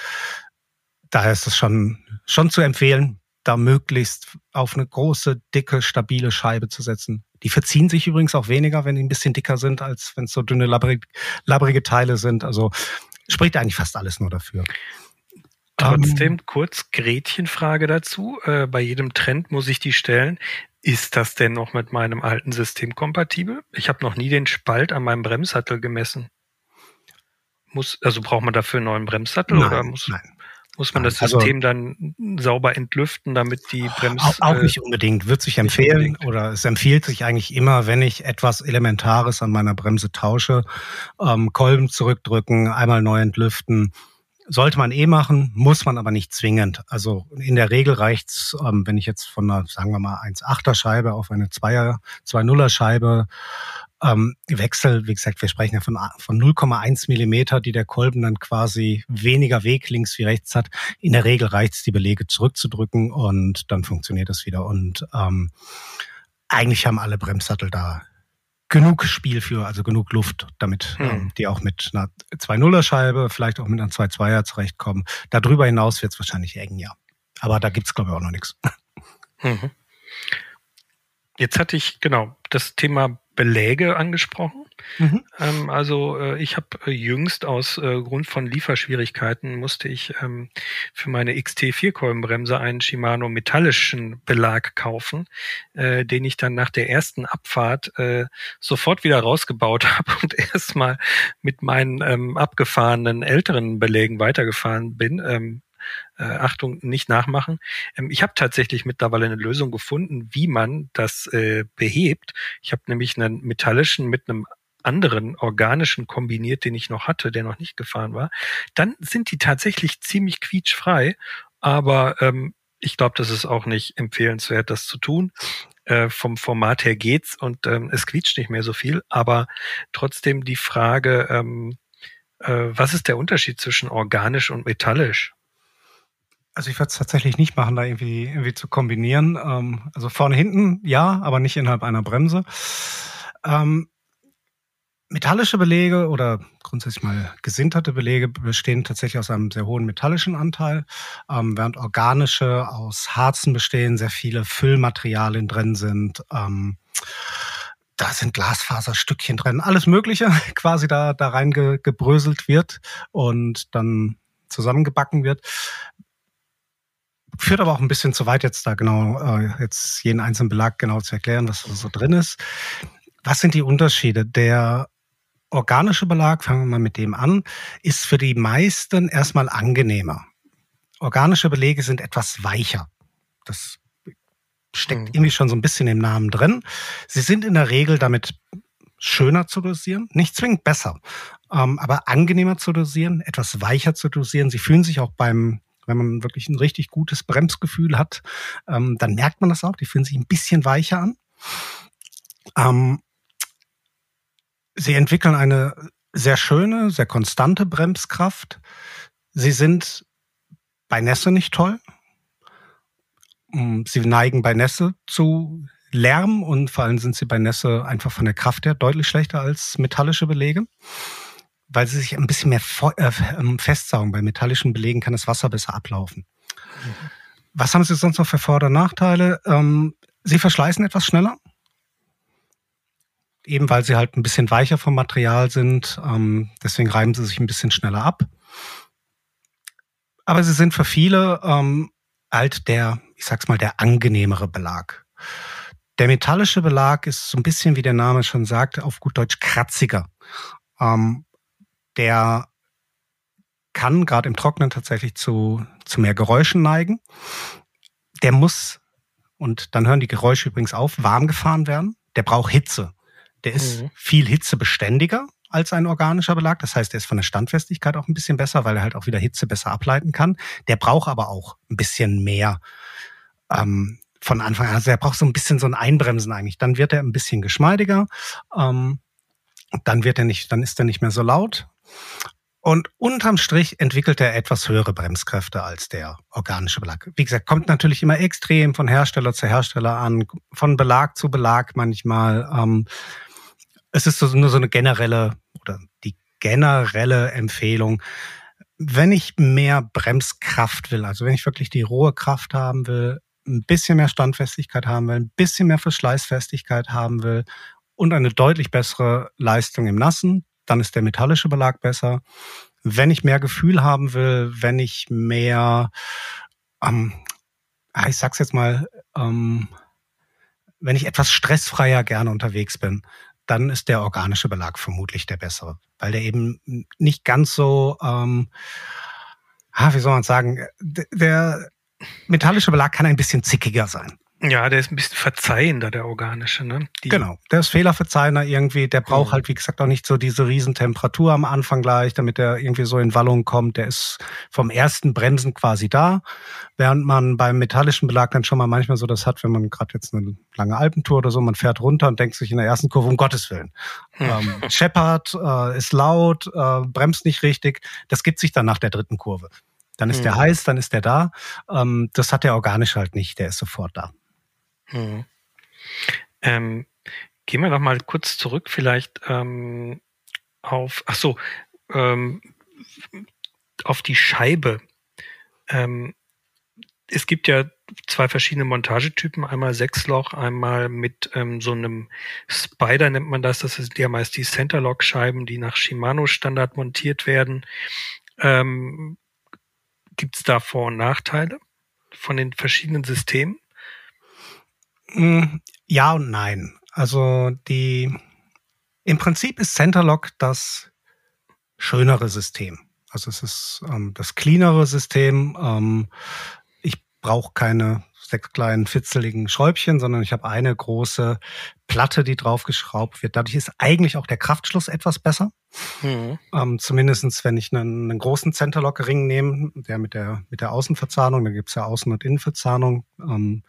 daher ist es schon, schon zu empfehlen, da möglichst auf eine große, dicke, stabile Scheibe zu setzen. Die verziehen sich übrigens auch weniger, wenn die ein bisschen dicker sind, als wenn es so dünne, labbrige, labbrige Teile sind. Also spricht eigentlich fast alles nur dafür. Trotzdem um, kurz Gretchenfrage dazu. Äh, bei jedem Trend muss ich die stellen. Ist das denn noch mit meinem alten System kompatibel? Ich habe noch nie den Spalt an meinem Bremssattel gemessen. Muss, also braucht man dafür einen neuen Bremssattel nein, oder muss, nein. Muss man das also System also, dann sauber entlüften, damit die Brems... Auch, auch nicht unbedingt, wird sich empfehlen oder es empfiehlt sich eigentlich immer, wenn ich etwas Elementares an meiner Bremse tausche, ähm, Kolben zurückdrücken, einmal neu entlüften, sollte man eh machen, muss man aber nicht zwingend. Also in der Regel reicht's, ähm, wenn ich jetzt von einer, sagen wir mal, 1,8er Scheibe auf eine 2er, 2,0er Scheibe ähm, wechsel. Wie gesagt, wir sprechen ja von, von 0,1 Millimeter, die der Kolben dann quasi weniger Weg links wie rechts hat. In der Regel reicht's, die Belege zurückzudrücken und dann funktioniert das wieder. Und ähm, eigentlich haben alle Bremssattel da genug Spiel für, also genug Luft, damit hm. ähm, die auch mit einer 2-0er-Scheibe, vielleicht auch mit einer 2-2er zurechtkommen. Darüber hinaus wird es wahrscheinlich eng, ja. Aber da gibt's glaube ich, auch noch nichts. Mhm. Jetzt hatte ich, genau, das Thema Beläge angesprochen. Mhm. Ähm, also äh, ich habe äh, jüngst aus äh, Grund von Lieferschwierigkeiten musste ich ähm, für meine XT4-Kolbenbremse einen Shimano metallischen Belag kaufen, äh, den ich dann nach der ersten Abfahrt äh, sofort wieder rausgebaut habe und erstmal mit meinen ähm, abgefahrenen älteren Belägen weitergefahren bin. Äh, Achtung, nicht nachmachen. Ähm, ich habe tatsächlich mittlerweile eine Lösung gefunden, wie man das äh, behebt. Ich habe nämlich einen metallischen mit einem anderen organischen kombiniert, den ich noch hatte, der noch nicht gefahren war, dann sind die tatsächlich ziemlich quietschfrei. Aber ähm, ich glaube, das ist auch nicht empfehlenswert, das zu tun. Äh, vom Format her geht's und ähm, es quietscht nicht mehr so viel. Aber trotzdem die Frage, ähm, äh, was ist der Unterschied zwischen organisch und metallisch? Also ich würde es tatsächlich nicht machen, da irgendwie, irgendwie zu kombinieren. Ähm, also vorne, hinten, ja, aber nicht innerhalb einer Bremse. Ähm, Metallische Belege oder grundsätzlich mal gesinterte Belege bestehen tatsächlich aus einem sehr hohen metallischen Anteil, ähm, während organische aus Harzen bestehen, sehr viele Füllmaterialien drin sind. Ähm, da sind Glasfaserstückchen drin, alles Mögliche quasi da, da rein ge, gebröselt wird und dann zusammengebacken wird. Führt aber auch ein bisschen zu weit jetzt da genau, äh, jetzt jeden einzelnen Belag genau zu erklären, was so drin ist. Was sind die Unterschiede? Der organische Belag, fangen wir mal mit dem an, ist für die meisten erstmal angenehmer. Organische Belege sind etwas weicher. Das steckt mhm. irgendwie schon so ein bisschen im Namen drin. Sie sind in der Regel damit schöner zu dosieren, nicht zwingend besser, ähm, aber angenehmer zu dosieren, etwas weicher zu dosieren. Sie fühlen sich auch beim, wenn man wirklich ein richtig gutes Bremsgefühl hat, ähm, dann merkt man das auch. Die fühlen sich ein bisschen weicher an. Ähm, Sie entwickeln eine sehr schöne, sehr konstante Bremskraft. Sie sind bei Nässe nicht toll. Mm, sie neigen bei Nässe zu Lärm und vor allem sind sie bei Nässe einfach von der Kraft her deutlich schlechter als metallische Belege, weil sie sich ein bisschen mehr äh, ähm, festsaugen. Bei metallischen Belegen kann das Wasser besser ablaufen. Mhm. Was haben Sie sonst noch für Vor- und Nachteile? Ähm, sie verschleißen etwas schneller eben weil sie halt ein bisschen weicher vom Material sind. Ähm, deswegen reiben sie sich ein bisschen schneller ab. Aber sie sind für viele ähm, halt der, ich sag's mal, der angenehmere Belag. Der metallische Belag ist so ein bisschen, wie der Name schon sagt, auf gut Deutsch kratziger. Ähm, der kann gerade im Trocknen tatsächlich zu, zu mehr Geräuschen neigen. Der muss, und dann hören die Geräusche übrigens auf, warm gefahren werden. Der braucht Hitze. Der ist mhm. viel hitzebeständiger als ein organischer Belag. Das heißt, er ist von der Standfestigkeit auch ein bisschen besser, weil er halt auch wieder Hitze besser ableiten kann. Der braucht aber auch ein bisschen mehr ähm, von Anfang an. Also er braucht so ein bisschen so ein Einbremsen eigentlich. Dann wird er ein bisschen geschmeidiger. Ähm, dann wird er nicht, dann ist er nicht mehr so laut. Und unterm Strich entwickelt er etwas höhere Bremskräfte als der organische Belag. Wie gesagt, kommt natürlich immer extrem von Hersteller zu Hersteller an, von Belag zu Belag manchmal. Ähm, es ist nur so eine generelle oder die generelle Empfehlung. Wenn ich mehr Bremskraft will, also wenn ich wirklich die rohe Kraft haben will, ein bisschen mehr Standfestigkeit haben will, ein bisschen mehr Verschleißfestigkeit haben will und eine deutlich bessere Leistung im Nassen, dann ist der metallische Belag besser. Wenn ich mehr Gefühl haben will, wenn ich mehr, ähm, ah, ich sag's jetzt mal, ähm, wenn ich etwas stressfreier gerne unterwegs bin, dann ist der organische Belag vermutlich der bessere, weil der eben nicht ganz so, ähm, ah, wie soll man sagen, der metallische Belag kann ein bisschen zickiger sein. Ja, der ist ein bisschen verzeihender, der organische, ne? Die genau, der ist fehlerverzeihender irgendwie. Der braucht mhm. halt, wie gesagt, auch nicht so diese Riesentemperatur am Anfang gleich, damit er irgendwie so in Wallung kommt. Der ist vom ersten Bremsen quasi da, während man beim metallischen Belag dann schon mal manchmal so das hat, wenn man gerade jetzt eine lange Alpentour oder so, man fährt runter und denkt sich in der ersten Kurve, um Gottes Willen. Mhm. Ähm, scheppert, äh, ist laut, äh, bremst nicht richtig. Das gibt sich dann nach der dritten Kurve. Dann ist mhm. der heiß, dann ist der da. Ähm, das hat der organisch halt nicht, der ist sofort da. Mhm. Ähm, gehen wir noch mal kurz zurück, vielleicht ähm, auf, ach so, ähm, auf die Scheibe. Ähm, es gibt ja zwei verschiedene Montagetypen, einmal Sechsloch, einmal mit ähm, so einem Spider nennt man das. Das sind ja meist die Centerlock-Scheiben, die nach Shimano-Standard montiert werden. Ähm, Gibt es da Vor- und Nachteile von den verschiedenen Systemen? Hm, ja und nein. Also die im Prinzip ist Centerlock das schönere System. Also es ist ähm, das cleanere System. Ähm, ich brauche keine sechs kleinen fitzeligen Schräubchen, sondern ich habe eine große Platte, die draufgeschraubt wird. Dadurch ist eigentlich auch der Kraftschluss etwas besser. Mhm. Ähm, Zumindest wenn ich einen, einen großen Centerlock-Ring nehme, der mit der, mit der Außenverzahnung, da gibt's ja Außen- und Innenverzahnung, ähm,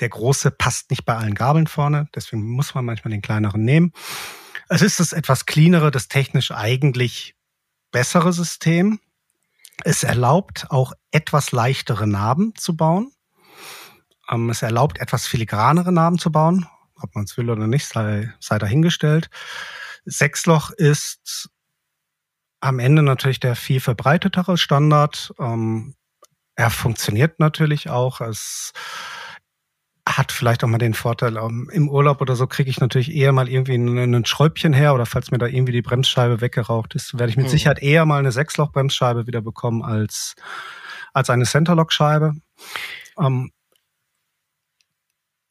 der große passt nicht bei allen Gabeln vorne, deswegen muss man manchmal den kleineren nehmen. Es ist das etwas cleanere, das technisch eigentlich bessere System. Es erlaubt auch etwas leichtere Narben zu bauen. Ähm, es erlaubt etwas filigranere Narben zu bauen. Ob man es will oder nicht, sei, sei dahingestellt. Sechsloch ist am Ende natürlich der viel verbreitetere Standard. Ähm, er funktioniert natürlich auch. Es hat vielleicht auch mal den Vorteil, ähm, im Urlaub oder so kriege ich natürlich eher mal irgendwie ein, ein, Schräubchen her oder falls mir da irgendwie die Bremsscheibe weggeraucht ist, werde ich mit mhm. Sicherheit eher mal eine Sechsloch-Bremsscheibe wieder bekommen als, als eine Centerlock-Scheibe. Ähm,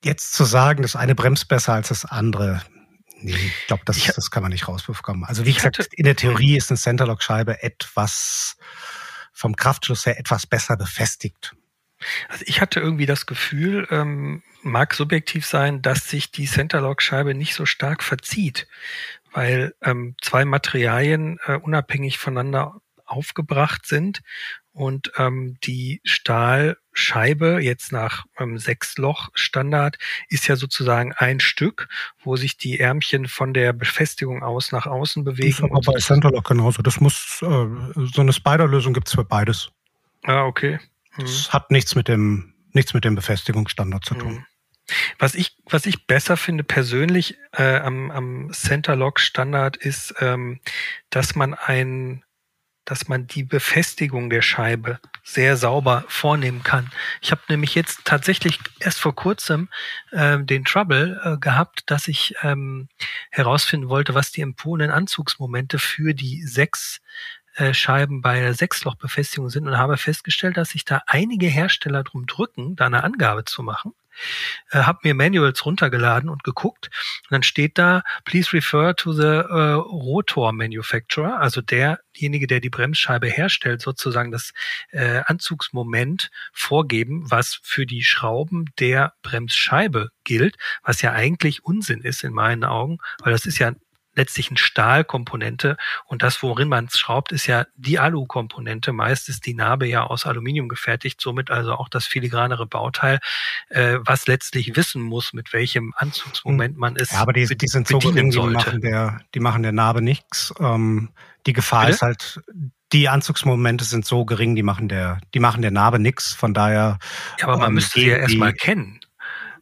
jetzt zu sagen, das eine bremst besser als das andere, nee, ich glaube, das, das kann man nicht rausbekommen. Also wie gesagt, in der Theorie ist eine Centerlock-Scheibe etwas vom Kraftschluss her etwas besser befestigt. Also ich hatte irgendwie das Gefühl, ähm, mag subjektiv sein, dass sich die Centerlock-Scheibe nicht so stark verzieht, weil ähm, zwei Materialien äh, unabhängig voneinander aufgebracht sind und ähm, die Stahlscheibe jetzt nach ähm, Sechsloch-Standard ist ja sozusagen ein Stück, wo sich die Ärmchen von der Befestigung aus nach außen bewegen. Ist aber bei Centerlock genauso. Das muss äh, so eine Spider-Lösung gibt's für beides. Ah, okay. Das mhm. hat nichts mit dem, nichts mit dem Befestigungsstandard zu tun. Mhm. Was ich, was ich besser finde persönlich äh, am, am Centerlock Standard ist, ähm, dass man ein, dass man die Befestigung der Scheibe sehr sauber vornehmen kann. Ich habe nämlich jetzt tatsächlich erst vor kurzem äh, den Trouble äh, gehabt, dass ich ähm, herausfinden wollte, was die empfohlenen Anzugsmomente für die sechs Scheiben bei der Sechslochbefestigung sind und habe festgestellt, dass sich da einige Hersteller drum drücken, da eine Angabe zu machen. Äh, habe mir Manuals runtergeladen und geguckt. Und dann steht da, please refer to the äh, Rotor Manufacturer, also derjenige, der die Bremsscheibe herstellt, sozusagen das äh, Anzugsmoment vorgeben, was für die Schrauben der Bremsscheibe gilt, was ja eigentlich Unsinn ist in meinen Augen, weil das ist ja letztlich eine Stahlkomponente und das, worin man es schraubt, ist ja die Alu-Komponente. Meist ist die Narbe ja aus Aluminium gefertigt, somit also auch das filigranere Bauteil, äh, was letztlich wissen muss, mit welchem Anzugsmoment man es ja, aber die, die sind so gering, die machen der, die machen der Narbe nichts. Ähm, Die Gefahr Bitte? ist halt, die Anzugsmomente sind so gering, die machen der, die machen der Narbe nix. Von daher. Ja, aber man ähm, müsste sie ja erstmal kennen.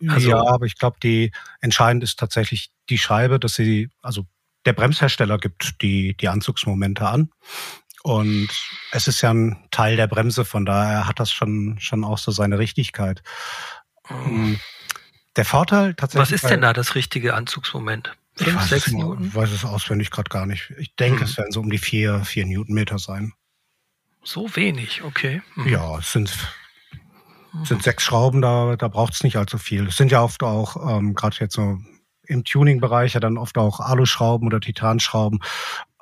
Also, ja, aber ich glaube, die entscheidend ist tatsächlich die Scheibe, dass sie, also der Bremshersteller gibt die, die Anzugsmomente an. Und es ist ja ein Teil der Bremse, von daher hat das schon, schon auch so seine Richtigkeit. Oh. Der Vorteil tatsächlich. Was ist denn da das richtige Anzugsmoment? Fünf, ich sechs Newton? Ich weiß es auswendig gerade gar nicht. Ich denke, hm. es werden so um die vier, vier Newtonmeter sein. So wenig, okay. Hm. Ja, es sind, sind sechs Schrauben, da, da braucht es nicht allzu viel. Es sind ja oft auch, ähm, gerade jetzt so im Tuning-Bereich, ja dann oft auch Aluschrauben oder Titanschrauben.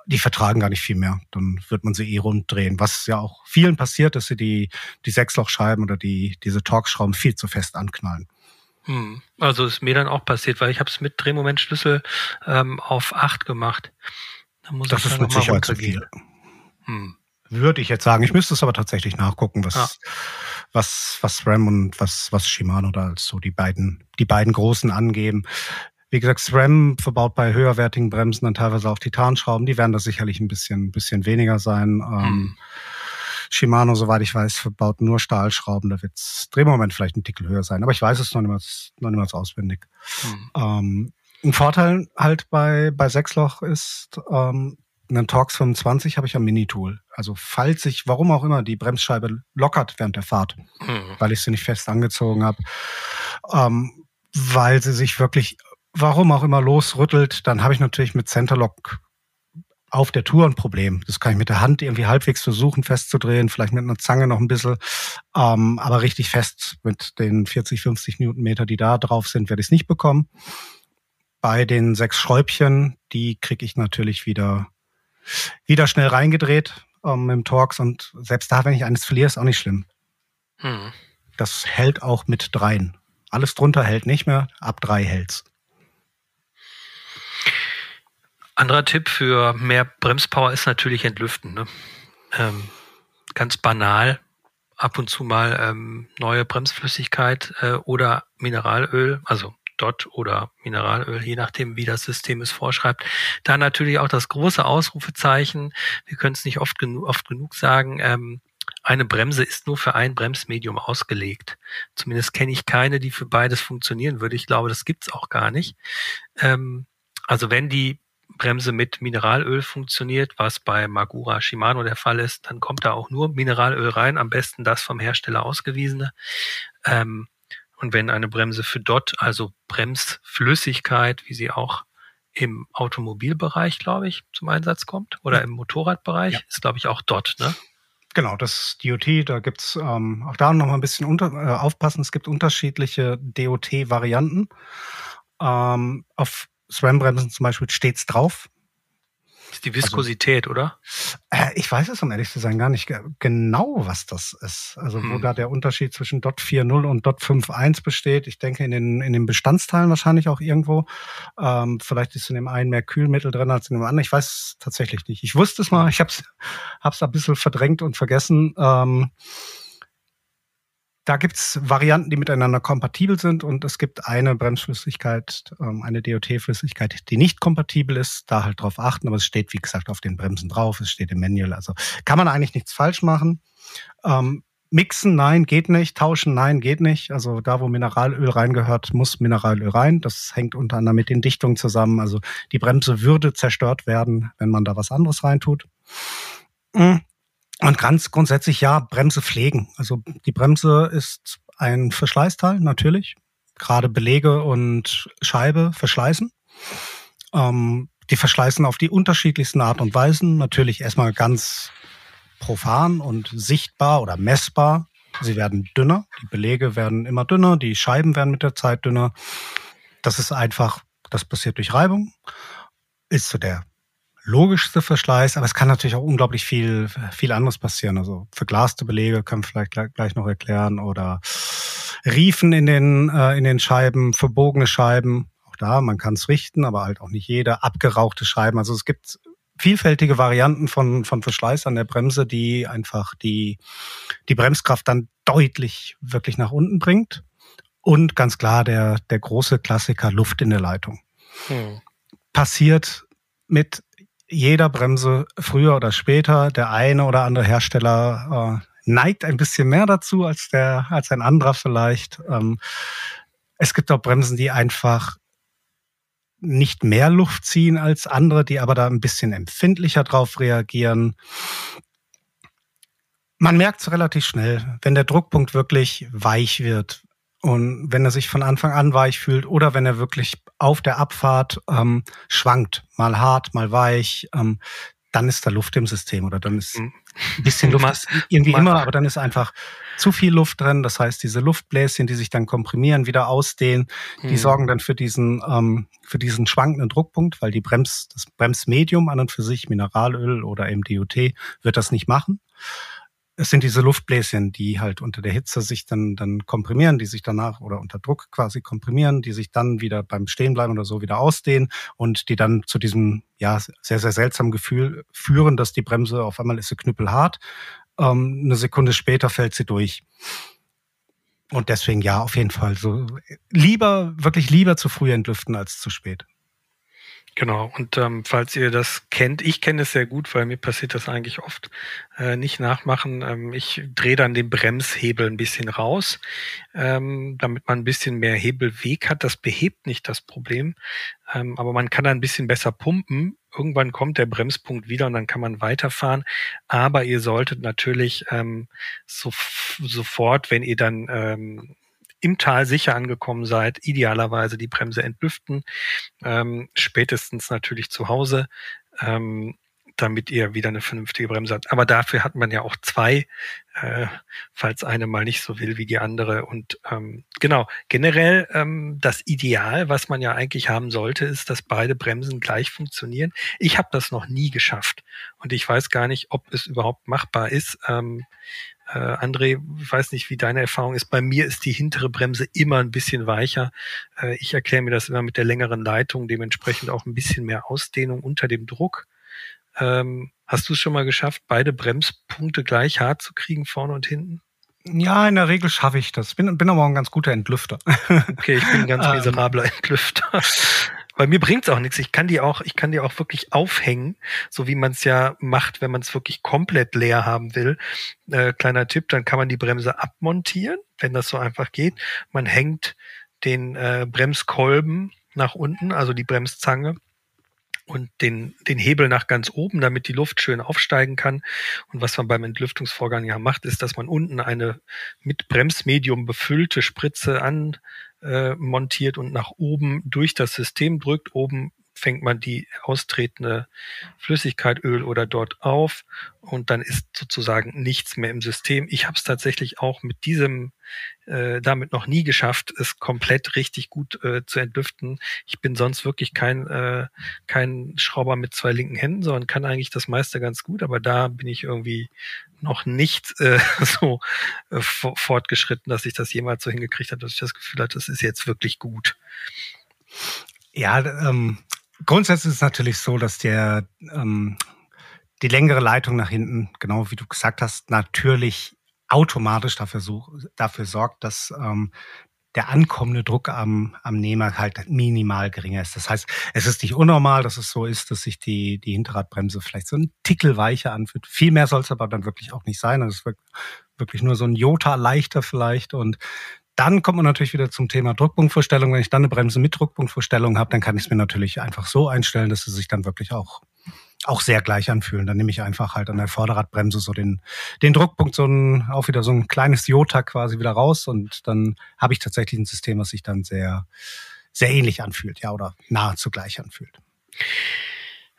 Die vertragen gar nicht viel mehr. Dann wird man sie eh rund drehen. Was ja auch vielen passiert, dass sie die, die Sechslochscheiben oder die, diese Torx-Schrauben viel zu fest anknallen. Hm. Also ist mir dann auch passiert, weil ich habe es mit Drehmomentschlüssel ähm, auf 8 gemacht. Da muss das ist mit Sicherheit zu viel. Hm. Würde ich jetzt sagen. Ich müsste es aber tatsächlich nachgucken, was, ah. was, was RAM und was, was Shimano da als so die beiden, die beiden großen angeben. Wie gesagt, SRAM verbaut bei höherwertigen Bremsen dann teilweise auch Titanschrauben. Die werden da sicherlich ein bisschen, bisschen weniger sein. Ähm, hm. Shimano, soweit ich weiß, verbaut nur Stahlschrauben. Da wird das Drehmoment vielleicht ein Tickel höher sein. Aber ich weiß es noch niemals, noch niemals auswendig. Hm. Ähm, ein Vorteil halt bei, bei Sechsloch ist, ähm, einen Torx 25 habe ich am Mini-Tool. Also falls ich, warum auch immer, die Bremsscheibe lockert während der Fahrt, hm. weil ich sie nicht fest angezogen habe, ähm, weil sie sich wirklich, warum auch immer, losrüttelt, dann habe ich natürlich mit Centerlock auf der Tour ein Problem. Das kann ich mit der Hand irgendwie halbwegs versuchen festzudrehen, vielleicht mit einer Zange noch ein bisschen, ähm, aber richtig fest mit den 40, 50 Newtonmeter, die da drauf sind, werde ich es nicht bekommen. Bei den sechs Schräubchen, die kriege ich natürlich wieder, wieder schnell reingedreht ähm, im Torx und selbst da, wenn ich eines verliere, ist auch nicht schlimm. Hm. Das hält auch mit dreien. Alles drunter hält nicht mehr, ab drei hält's. Anderer Tipp für mehr Bremspower ist natürlich Entlüften. Ne? Ähm, ganz banal, ab und zu mal ähm, neue Bremsflüssigkeit äh, oder Mineralöl, also Dot oder Mineralöl, je nachdem, wie das System es vorschreibt. Da natürlich auch das große Ausrufezeichen. Wir können es nicht oft, genu oft genug sagen. Ähm, eine Bremse ist nur für ein Bremsmedium ausgelegt. Zumindest kenne ich keine, die für beides funktionieren würde. Ich glaube, das gibt's auch gar nicht. Ähm, also wenn die Bremse mit Mineralöl funktioniert, was bei Magura Shimano der Fall ist, dann kommt da auch nur Mineralöl rein, am besten das vom Hersteller ausgewiesene. Ähm, und wenn eine Bremse für DOT, also Bremsflüssigkeit, wie sie auch im Automobilbereich, glaube ich, zum Einsatz kommt, oder im Motorradbereich, ja. ist, glaube ich, auch DOT, ne? Genau, das DOT, da gibt's ähm, auch da noch mal ein bisschen unter, äh, aufpassen. Es gibt unterschiedliche DOT-Varianten. Ähm, auf SRAM-Bremsen zum Beispiel stets drauf. Ist die Viskosität, also, oder? Äh, ich weiß es, um ehrlich zu sein, gar nicht genau, was das ist. Also hm. wo da der Unterschied zwischen DOT 4.0 und DOT 5.1 besteht. Ich denke in den, in den Bestandsteilen wahrscheinlich auch irgendwo. Ähm, vielleicht ist in dem einen mehr Kühlmittel drin als in dem anderen. Ich weiß es tatsächlich nicht. Ich wusste es mal, ich habe es hab's ein bisschen verdrängt und vergessen. Ähm, da gibt's Varianten, die miteinander kompatibel sind und es gibt eine Bremsflüssigkeit, ähm, eine DOT-Flüssigkeit, die nicht kompatibel ist. Da halt drauf achten, aber es steht, wie gesagt, auf den Bremsen drauf, es steht im Manual. Also kann man eigentlich nichts falsch machen. Ähm, mixen, nein, geht nicht. Tauschen, nein, geht nicht. Also da, wo Mineralöl reingehört, muss Mineralöl rein. Das hängt unter anderem mit den Dichtungen zusammen. Also die Bremse würde zerstört werden, wenn man da was anderes reintut. Mhm. Und ganz grundsätzlich ja, Bremse pflegen. Also die Bremse ist ein Verschleißteil, natürlich. Gerade Belege und Scheibe verschleißen. Ähm, die verschleißen auf die unterschiedlichsten Art und Weisen. Natürlich erstmal ganz profan und sichtbar oder messbar. Sie werden dünner, die Belege werden immer dünner, die Scheiben werden mit der Zeit dünner. Das ist einfach, das passiert durch Reibung. Ist so der logischste Verschleiß, aber es kann natürlich auch unglaublich viel, viel anderes passieren. Also verglaste Belege können wir vielleicht gleich noch erklären oder Riefen in den, äh, in den Scheiben, verbogene Scheiben. Auch da, man kann es richten, aber halt auch nicht jeder. Abgerauchte Scheiben. Also es gibt vielfältige Varianten von, von Verschleiß an der Bremse, die einfach die, die Bremskraft dann deutlich wirklich nach unten bringt. Und ganz klar der, der große Klassiker Luft in der Leitung. Hm. Passiert mit jeder Bremse früher oder später. Der eine oder andere Hersteller äh, neigt ein bisschen mehr dazu als der als ein anderer vielleicht. Ähm, es gibt auch Bremsen, die einfach nicht mehr Luft ziehen als andere, die aber da ein bisschen empfindlicher drauf reagieren. Man merkt es relativ schnell, wenn der Druckpunkt wirklich weich wird und wenn er sich von Anfang an weich fühlt oder wenn er wirklich auf der Abfahrt ähm, schwankt, mal hart, mal weich, ähm, dann ist da Luft im System oder dann ist mhm. ein bisschen Luft ist irgendwie immer, aber dann ist einfach zu viel Luft drin. Das heißt, diese Luftbläschen, die sich dann komprimieren, wieder ausdehnen, die mhm. sorgen dann für diesen ähm, für diesen schwankenden Druckpunkt, weil die Brems das Bremsmedium an und für sich Mineralöl oder DOT wird das nicht machen es sind diese Luftbläschen, die halt unter der Hitze sich dann, dann komprimieren, die sich danach oder unter Druck quasi komprimieren, die sich dann wieder beim Stehenbleiben oder so wieder ausdehnen und die dann zu diesem, ja, sehr, sehr seltsamen Gefühl führen, dass die Bremse auf einmal ist sie knüppelhart. Ähm, eine Sekunde später fällt sie durch. Und deswegen ja, auf jeden Fall so lieber, wirklich lieber zu früh entlüften als zu spät. Genau, und ähm, falls ihr das kennt, ich kenne es sehr gut, weil mir passiert das eigentlich oft, äh, nicht nachmachen. Ähm, ich drehe dann den Bremshebel ein bisschen raus, ähm, damit man ein bisschen mehr Hebelweg hat. Das behebt nicht das Problem, ähm, aber man kann da ein bisschen besser pumpen. Irgendwann kommt der Bremspunkt wieder und dann kann man weiterfahren. Aber ihr solltet natürlich ähm, so, sofort, wenn ihr dann ähm, im Tal sicher angekommen seid, idealerweise die Bremse entlüften, ähm, spätestens natürlich zu Hause, ähm, damit ihr wieder eine vernünftige Bremse habt. Aber dafür hat man ja auch zwei, äh, falls eine mal nicht so will wie die andere. Und ähm, genau, generell ähm, das Ideal, was man ja eigentlich haben sollte, ist, dass beide Bremsen gleich funktionieren. Ich habe das noch nie geschafft und ich weiß gar nicht, ob es überhaupt machbar ist. Ähm, äh, André, ich weiß nicht, wie deine Erfahrung ist. Bei mir ist die hintere Bremse immer ein bisschen weicher. Äh, ich erkläre mir das immer mit der längeren Leitung, dementsprechend auch ein bisschen mehr Ausdehnung unter dem Druck. Ähm, hast du es schon mal geschafft, beide Bremspunkte gleich hart zu kriegen, vorne und hinten? Ja, in der Regel schaffe ich das. Bin, bin aber auch ein ganz guter Entlüfter. Okay, ich bin ein ganz ähm. miserabler Entlüfter. Bei mir bringt's auch nichts. Ich kann die auch, ich kann die auch wirklich aufhängen, so wie man es ja macht, wenn man es wirklich komplett leer haben will. Äh, kleiner Tipp, dann kann man die Bremse abmontieren, wenn das so einfach geht. Man hängt den äh, Bremskolben nach unten, also die Bremszange und den, den Hebel nach ganz oben, damit die Luft schön aufsteigen kann. Und was man beim Entlüftungsvorgang ja macht, ist, dass man unten eine mit Bremsmedium befüllte Spritze an äh, montiert und nach oben durch das System drückt. Oben fängt man die austretende Flüssigkeit, Öl oder dort auf und dann ist sozusagen nichts mehr im System. Ich habe es tatsächlich auch mit diesem äh, damit noch nie geschafft, es komplett richtig gut äh, zu entlüften. Ich bin sonst wirklich kein äh, kein Schrauber mit zwei linken Händen, sondern kann eigentlich das meiste ganz gut, aber da bin ich irgendwie noch nicht äh, so äh, fortgeschritten, dass ich das jemals so hingekriegt habe, dass ich das Gefühl hatte, das ist jetzt wirklich gut. Ja, ähm, grundsätzlich ist es natürlich so, dass der ähm, die längere Leitung nach hinten, genau wie du gesagt hast, natürlich automatisch dafür, such, dafür sorgt, dass ähm, der ankommende Druck am, am Nehmer halt minimal geringer ist. Das heißt, es ist nicht unnormal, dass es so ist, dass sich die, die Hinterradbremse vielleicht so ein Tickel weicher anfühlt. Viel mehr soll es aber dann wirklich auch nicht sein. Das ist wirklich nur so ein Jota leichter vielleicht. Und dann kommt man natürlich wieder zum Thema Druckpunktvorstellung. Wenn ich dann eine Bremse mit Druckpunktvorstellung habe, dann kann ich es mir natürlich einfach so einstellen, dass sie sich dann wirklich auch auch sehr gleich anfühlen. Dann nehme ich einfach halt an der Vorderradbremse so den, den Druckpunkt, so ein, auch wieder so ein kleines Jota quasi wieder raus und dann habe ich tatsächlich ein System, was sich dann sehr, sehr ähnlich anfühlt, ja, oder nahezu gleich anfühlt.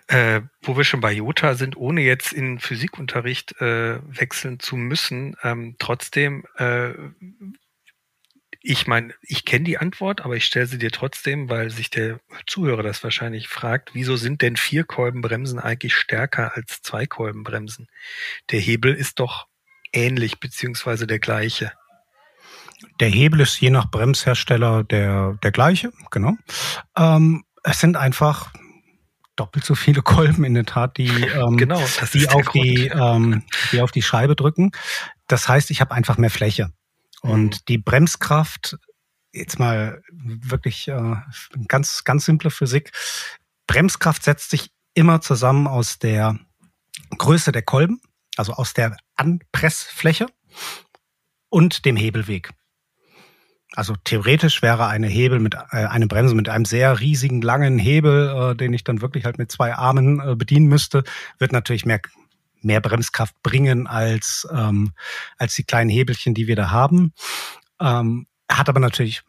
Äh, wo wir schon bei Jota sind, ohne jetzt in Physikunterricht äh, wechseln zu müssen, ähm, trotzdem äh, ich meine, ich kenne die Antwort, aber ich stelle sie dir trotzdem, weil sich der Zuhörer das wahrscheinlich fragt, wieso sind denn Vierkolbenbremsen eigentlich stärker als Zweikolbenbremsen? Der Hebel ist doch ähnlich beziehungsweise der gleiche. Der Hebel ist je nach Bremshersteller der, der gleiche, genau. Ähm, es sind einfach doppelt so viele Kolben in der Tat, die, ähm, genau, die, auf die, ähm, die auf die Scheibe drücken. Das heißt, ich habe einfach mehr Fläche. Und mhm. die Bremskraft, jetzt mal wirklich äh, ganz, ganz simple Physik, Bremskraft setzt sich immer zusammen aus der Größe der Kolben, also aus der Anpressfläche und dem Hebelweg. Also theoretisch wäre eine Hebel mit äh, eine Bremse mit einem sehr riesigen langen Hebel, äh, den ich dann wirklich halt mit zwei Armen äh, bedienen müsste, wird natürlich mehr mehr Bremskraft bringen als ähm, als die kleinen Hebelchen, die wir da haben. Ähm, hat aber natürlich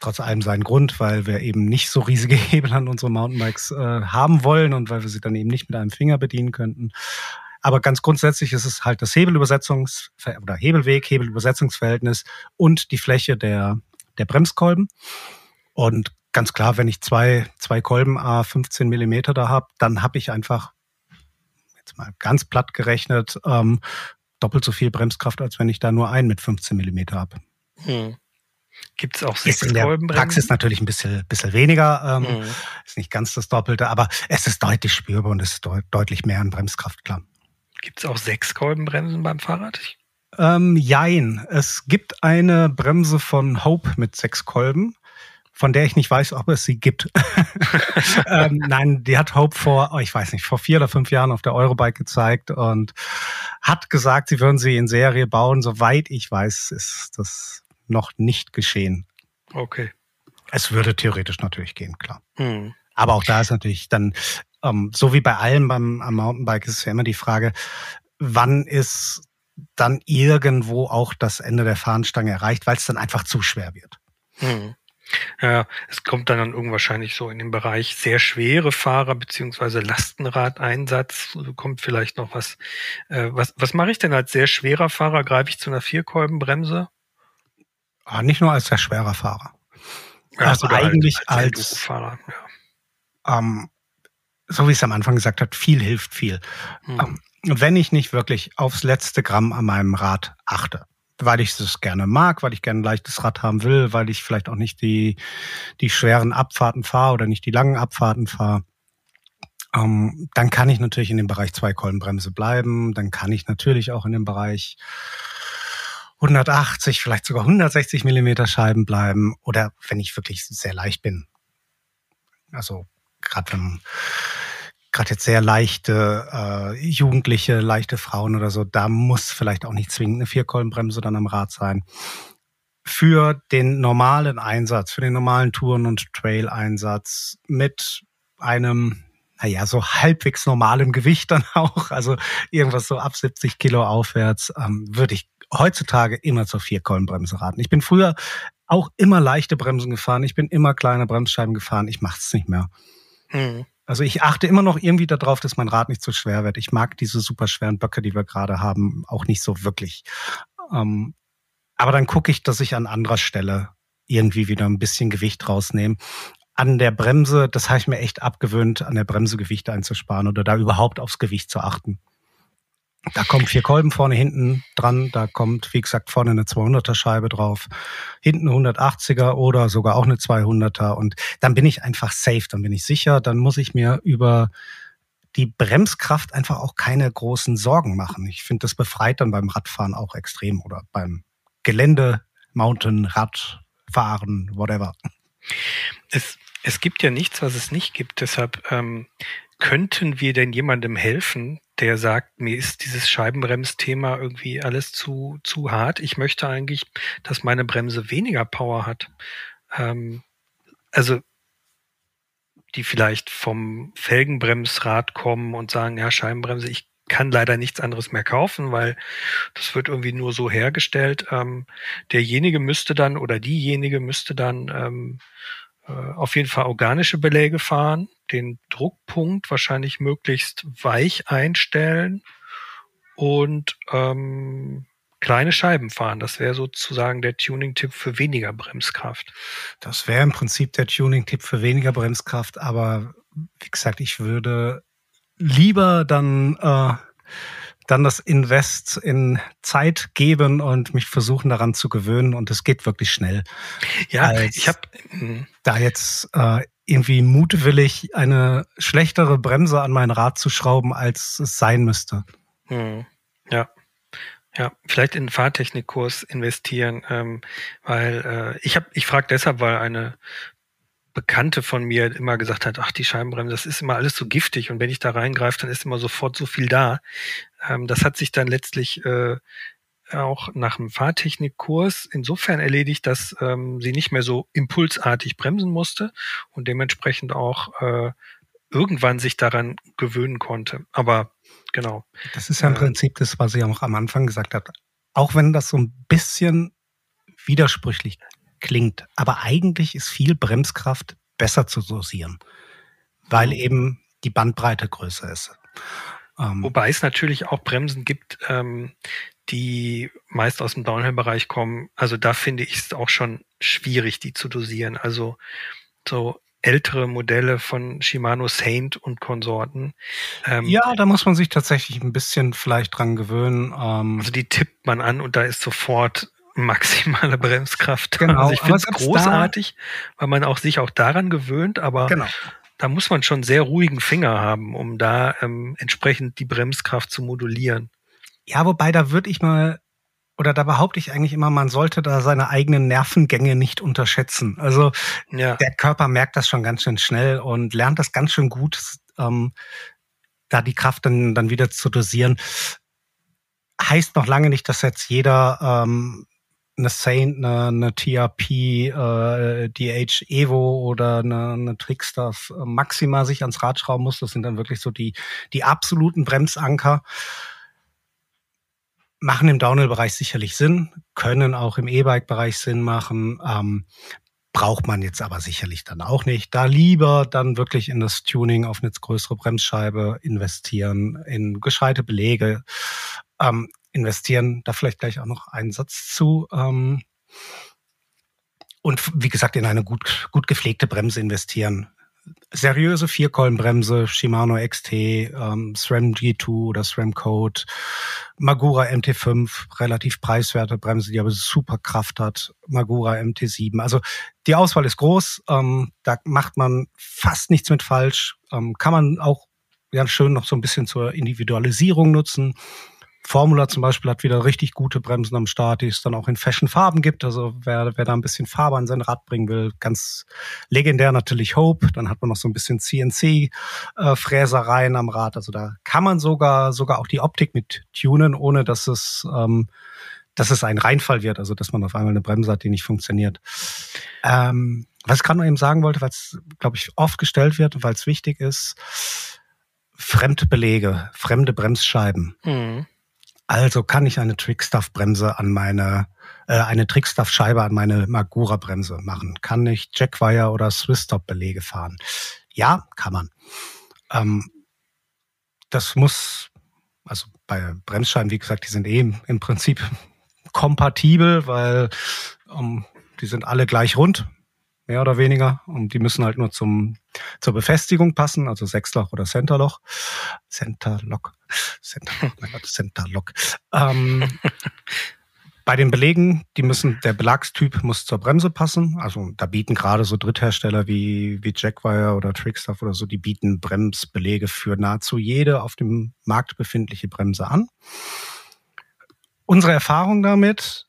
trotz allem seinen Grund, weil wir eben nicht so riesige Hebel an unseren Mountainbikes äh, haben wollen und weil wir sie dann eben nicht mit einem Finger bedienen könnten. Aber ganz grundsätzlich ist es halt das Hebelübersetzungs- oder Hebelweg, Hebelübersetzungsverhältnis und die Fläche der, der Bremskolben. Und ganz klar, wenn ich zwei, zwei Kolben A 15 Millimeter da habe, dann habe ich einfach, mal ganz platt gerechnet, ähm, doppelt so viel Bremskraft, als wenn ich da nur einen mit 15 Millimeter habe. Hm. Gibt es auch sechs ist in der Praxis natürlich ein bisschen, bisschen weniger, ähm, mhm. ist nicht ganz das Doppelte, aber es ist deutlich spürbar und es ist de deutlich mehr an Bremskraft, klar. Gibt es auch sechs Kolbenbremsen beim Fahrrad? Ähm, jein. Es gibt eine Bremse von Hope mit sechs Kolben, von der ich nicht weiß, ob es sie gibt. ähm, nein, die hat Hope vor, oh, ich weiß nicht, vor vier oder fünf Jahren auf der Eurobike gezeigt und hat gesagt, sie würden sie in Serie bauen. Soweit ich weiß, ist das noch nicht geschehen. Okay. Es würde theoretisch natürlich gehen, klar. Hm. Aber auch da ist natürlich dann, ähm, so wie bei allem beim am Mountainbike, ist es ja immer die Frage, wann ist dann irgendwo auch das Ende der Fahnenstange erreicht, weil es dann einfach zu schwer wird. Hm. Ja, es kommt dann, dann irgendwann wahrscheinlich so in den Bereich sehr schwere Fahrer beziehungsweise Lastenradeinsatz. Kommt vielleicht noch was. Äh, was was mache ich denn als sehr schwerer Fahrer? Greife ich zu einer Vierkolbenbremse? Ah, nicht nur als sehr schwerer Fahrer. Ja, also eigentlich als, als Fahrer, ja. ähm, so wie es am Anfang gesagt hat, viel hilft viel. Hm. Ähm, wenn ich nicht wirklich aufs letzte Gramm an meinem Rad achte, weil ich es gerne mag, weil ich gerne ein leichtes Rad haben will, weil ich vielleicht auch nicht die, die schweren Abfahrten fahre oder nicht die langen Abfahrten fahre, ähm, dann kann ich natürlich in dem Bereich Zweikolbenbremse bleiben. Dann kann ich natürlich auch in dem Bereich 180, vielleicht sogar 160 Millimeter Scheiben bleiben oder wenn ich wirklich sehr leicht bin. Also gerade wenn gerade jetzt sehr leichte äh, Jugendliche, leichte Frauen oder so, da muss vielleicht auch nicht zwingend eine Vierkolbenbremse dann am Rad sein. Für den normalen Einsatz, für den normalen Touren- und Trail-Einsatz mit einem naja, so halbwegs normalem Gewicht dann auch, also irgendwas so ab 70 Kilo aufwärts, ähm, würde ich heutzutage immer zur Vierkolbenbremse raten. Ich bin früher auch immer leichte Bremsen gefahren, ich bin immer kleine Bremsscheiben gefahren, ich mache es nicht mehr. Mhm. Also ich achte immer noch irgendwie darauf, dass mein Rad nicht zu schwer wird. Ich mag diese super schweren Böcke, die wir gerade haben, auch nicht so wirklich. Ähm, aber dann gucke ich, dass ich an anderer Stelle irgendwie wieder ein bisschen Gewicht rausnehme. An der Bremse, das habe ich mir echt abgewöhnt, an der Bremse Gewicht einzusparen oder da überhaupt aufs Gewicht zu achten. Da kommen vier Kolben vorne hinten dran. Da kommt, wie gesagt, vorne eine 200er Scheibe drauf. Hinten 180er oder sogar auch eine 200er. Und dann bin ich einfach safe. Dann bin ich sicher. Dann muss ich mir über die Bremskraft einfach auch keine großen Sorgen machen. Ich finde, das befreit dann beim Radfahren auch extrem oder beim Gelände, Mountain, Radfahren, whatever. Es, es gibt ja nichts, was es nicht gibt. Deshalb ähm, könnten wir denn jemandem helfen, der sagt, mir ist dieses Scheibenbremsthema irgendwie alles zu, zu hart. Ich möchte eigentlich, dass meine Bremse weniger Power hat. Ähm, also die vielleicht vom Felgenbremsrad kommen und sagen, ja, Scheibenbremse, ich kann leider nichts anderes mehr kaufen, weil das wird irgendwie nur so hergestellt. Ähm, derjenige müsste dann oder diejenige müsste dann ähm, äh, auf jeden Fall organische Beläge fahren, den Druckpunkt wahrscheinlich möglichst weich einstellen und ähm, kleine Scheiben fahren. Das wäre sozusagen der Tuning-Tipp für weniger Bremskraft. Das wäre im Prinzip der Tuning-Tipp für weniger Bremskraft, aber wie gesagt, ich würde lieber dann äh, dann das Invest in Zeit geben und mich versuchen daran zu gewöhnen und es geht wirklich schnell. Ja, ich habe hm. da jetzt äh, irgendwie mutwillig eine schlechtere Bremse an mein Rad zu schrauben, als es sein müsste. Hm. Ja. Ja, vielleicht in einen Fahrtechnikkurs investieren, ähm, weil äh, ich habe, ich frage deshalb, weil eine Bekannte von mir immer gesagt hat, ach, die Scheibenbremse, das ist immer alles so giftig und wenn ich da reingreife, dann ist immer sofort so viel da. Ähm, das hat sich dann letztlich äh, auch nach dem Fahrtechnikkurs insofern erledigt, dass ähm, sie nicht mehr so impulsartig bremsen musste und dementsprechend auch äh, irgendwann sich daran gewöhnen konnte. Aber genau. Das ist ja im äh, Prinzip das, was ich auch am Anfang gesagt habe. Auch wenn das so ein bisschen widersprüchlich klingt, aber eigentlich ist viel Bremskraft besser zu dosieren, weil mhm. eben die Bandbreite größer ist. Ähm, Wobei es natürlich auch Bremsen gibt, ähm, die meist aus dem Downhill-Bereich kommen. Also da finde ich es auch schon schwierig, die zu dosieren. Also so ältere Modelle von Shimano Saint und Konsorten. Ähm, ja, da muss man sich tatsächlich ein bisschen vielleicht dran gewöhnen. Ähm, also die tippt man an und da ist sofort maximale Bremskraft. Genau. Also ich finde es großartig, weil man auch sich auch daran gewöhnt, aber genau. Da muss man schon sehr ruhigen Finger haben, um da ähm, entsprechend die Bremskraft zu modulieren. Ja, wobei da würde ich mal oder da behaupte ich eigentlich immer, man sollte da seine eigenen Nervengänge nicht unterschätzen. Also ja. der Körper merkt das schon ganz schön schnell und lernt das ganz schön gut, ähm, da die Kraft dann, dann wieder zu dosieren. Heißt noch lange nicht, dass jetzt jeder ähm, eine Saint, eine, eine TRP, äh, DH Evo oder eine, eine Trickstuff äh, maximal sich ans Rad schrauben muss. Das sind dann wirklich so die, die absoluten Bremsanker machen im Downhill-Bereich sicherlich Sinn, können auch im E-Bike-Bereich Sinn machen. Ähm, braucht man jetzt aber sicherlich dann auch nicht. Da lieber dann wirklich in das Tuning auf eine größere Bremsscheibe investieren, in gescheite Belege ähm, investieren. Da vielleicht gleich auch noch einen Satz zu. Ähm, und wie gesagt, in eine gut, gut gepflegte Bremse investieren seriöse Vierkolbenbremse, Shimano XT, ähm, SRAM G2 oder SRAM Code, Magura MT5, relativ preiswerte Bremse, die aber super Kraft hat, Magura MT7. Also die Auswahl ist groß, ähm, da macht man fast nichts mit falsch, ähm, kann man auch ganz schön noch so ein bisschen zur Individualisierung nutzen. Formula zum Beispiel hat wieder richtig gute Bremsen am Start, die es dann auch in Fashion-Farben gibt. Also wer, wer da ein bisschen Farbe an sein Rad bringen will, ganz legendär natürlich Hope. Dann hat man noch so ein bisschen CNC-Fräsereien äh, am Rad. Also da kann man sogar, sogar auch die Optik mit tunen, ohne dass es, ähm, dass es ein Reinfall wird. Also dass man auf einmal eine Bremse hat, die nicht funktioniert. Ähm, was ich gerade noch eben sagen wollte, weil es, glaube ich, oft gestellt wird und weil es wichtig ist, fremde Belege, fremde Bremsscheiben. Mhm also kann ich eine Trickstuff-Bremse an meine, äh, eine Trickstuff-Scheibe an meine Magura-Bremse machen? Kann ich Jackwire oder Swiss-Stop-Belege fahren? Ja, kann man. Ähm, das muss, also bei Bremsscheiben, wie gesagt, die sind eh im Prinzip kompatibel, weil ähm, die sind alle gleich rund mehr oder weniger. Und die müssen halt nur zum, zur Befestigung passen, also Sechsloch oder Centerloch. Centerlock. Centerlock, mein Gott, Centerlock. Ähm, bei den Belegen, die müssen, der Belagstyp muss zur Bremse passen. Also da bieten gerade so Dritthersteller wie, wie Jackwire oder Trickstuff oder so, die bieten Bremsbelege für nahezu jede auf dem Markt befindliche Bremse an. Unsere Erfahrung damit,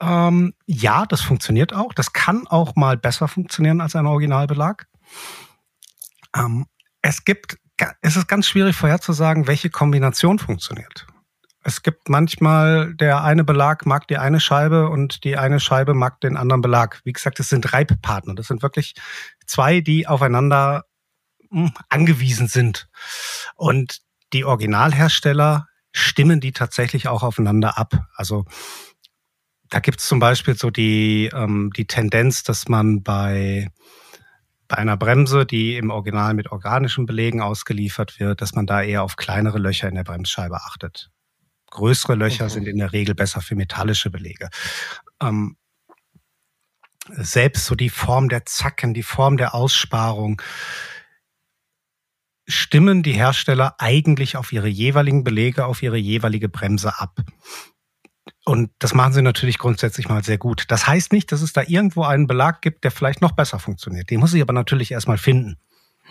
ähm, ja, das funktioniert auch. Das kann auch mal besser funktionieren als ein Originalbelag. Ähm, es gibt, es ist ganz schwierig vorherzusagen, welche Kombination funktioniert. Es gibt manchmal, der eine Belag mag die eine Scheibe und die eine Scheibe mag den anderen Belag. Wie gesagt, es sind Reibpartner. Das sind wirklich zwei, die aufeinander hm, angewiesen sind. Und die Originalhersteller stimmen die tatsächlich auch aufeinander ab. Also da gibt es zum Beispiel so die, ähm, die Tendenz, dass man bei, bei einer Bremse, die im Original mit organischen Belegen ausgeliefert wird, dass man da eher auf kleinere Löcher in der Bremsscheibe achtet. Größere Löcher okay. sind in der Regel besser für metallische Belege. Ähm, selbst so die Form der Zacken, die Form der Aussparung, stimmen die Hersteller eigentlich auf ihre jeweiligen Belege, auf ihre jeweilige Bremse ab. Und das machen sie natürlich grundsätzlich mal sehr gut. Das heißt nicht, dass es da irgendwo einen Belag gibt, der vielleicht noch besser funktioniert. Den muss ich aber natürlich erstmal finden.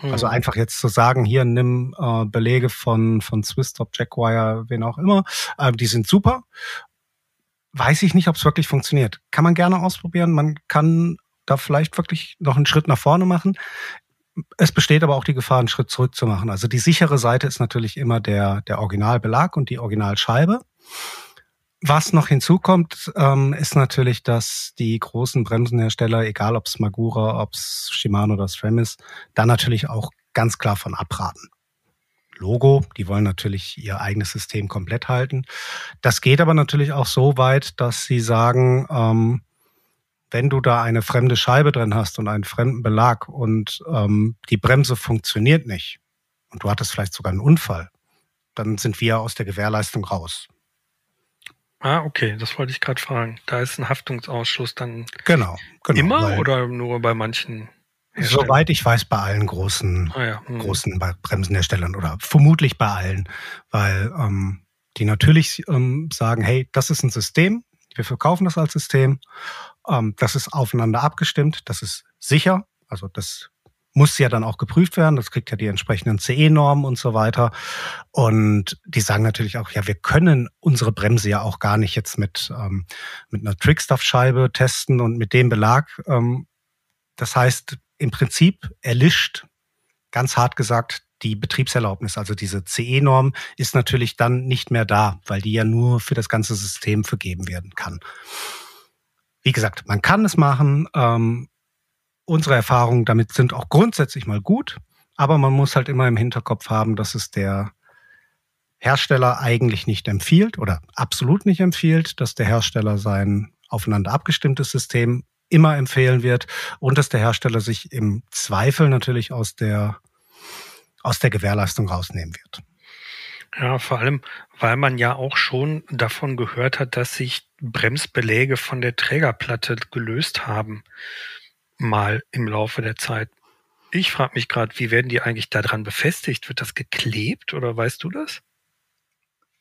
Hm. Also einfach jetzt zu sagen, hier nimm äh, Belege von, von Swisstop, Jackwire, wen auch immer, äh, die sind super. Weiß ich nicht, ob es wirklich funktioniert. Kann man gerne ausprobieren. Man kann da vielleicht wirklich noch einen Schritt nach vorne machen. Es besteht aber auch die Gefahr, einen Schritt zurück zu machen. Also die sichere Seite ist natürlich immer der, der Originalbelag und die Originalscheibe. Was noch hinzukommt, ähm, ist natürlich, dass die großen Bremsenhersteller, egal ob es Magura, ob es Shimano oder SRAM ist, da natürlich auch ganz klar von abraten. Logo, die wollen natürlich ihr eigenes System komplett halten. Das geht aber natürlich auch so weit, dass sie sagen, ähm, wenn du da eine fremde Scheibe drin hast und einen fremden Belag und ähm, die Bremse funktioniert nicht und du hattest vielleicht sogar einen Unfall, dann sind wir aus der Gewährleistung raus. Ah, okay, das wollte ich gerade fragen. Da ist ein Haftungsausschluss dann genau, genau immer oder nur bei manchen? Soweit ich weiß, bei allen großen, ah, ja. hm. großen Bremsenherstellern oder vermutlich bei allen, weil ähm, die natürlich ähm, sagen, hey, das ist ein System, wir verkaufen das als System, ähm, das ist aufeinander abgestimmt, das ist sicher, also das muss ja dann auch geprüft werden. Das kriegt ja die entsprechenden CE-Normen und so weiter. Und die sagen natürlich auch, ja, wir können unsere Bremse ja auch gar nicht jetzt mit, ähm, mit einer Trickstuff-Scheibe testen und mit dem Belag. Ähm, das heißt, im Prinzip erlischt, ganz hart gesagt, die Betriebserlaubnis, also diese CE-Norm, ist natürlich dann nicht mehr da, weil die ja nur für das ganze System vergeben werden kann. Wie gesagt, man kann es machen. Ähm, unsere Erfahrungen damit sind auch grundsätzlich mal gut, aber man muss halt immer im Hinterkopf haben, dass es der Hersteller eigentlich nicht empfiehlt oder absolut nicht empfiehlt, dass der Hersteller sein aufeinander abgestimmtes System immer empfehlen wird und dass der Hersteller sich im Zweifel natürlich aus der, aus der Gewährleistung rausnehmen wird. Ja, vor allem, weil man ja auch schon davon gehört hat, dass sich Bremsbeläge von der Trägerplatte gelöst haben mal im Laufe der Zeit. Ich frage mich gerade, wie werden die eigentlich daran befestigt? Wird das geklebt oder weißt du das?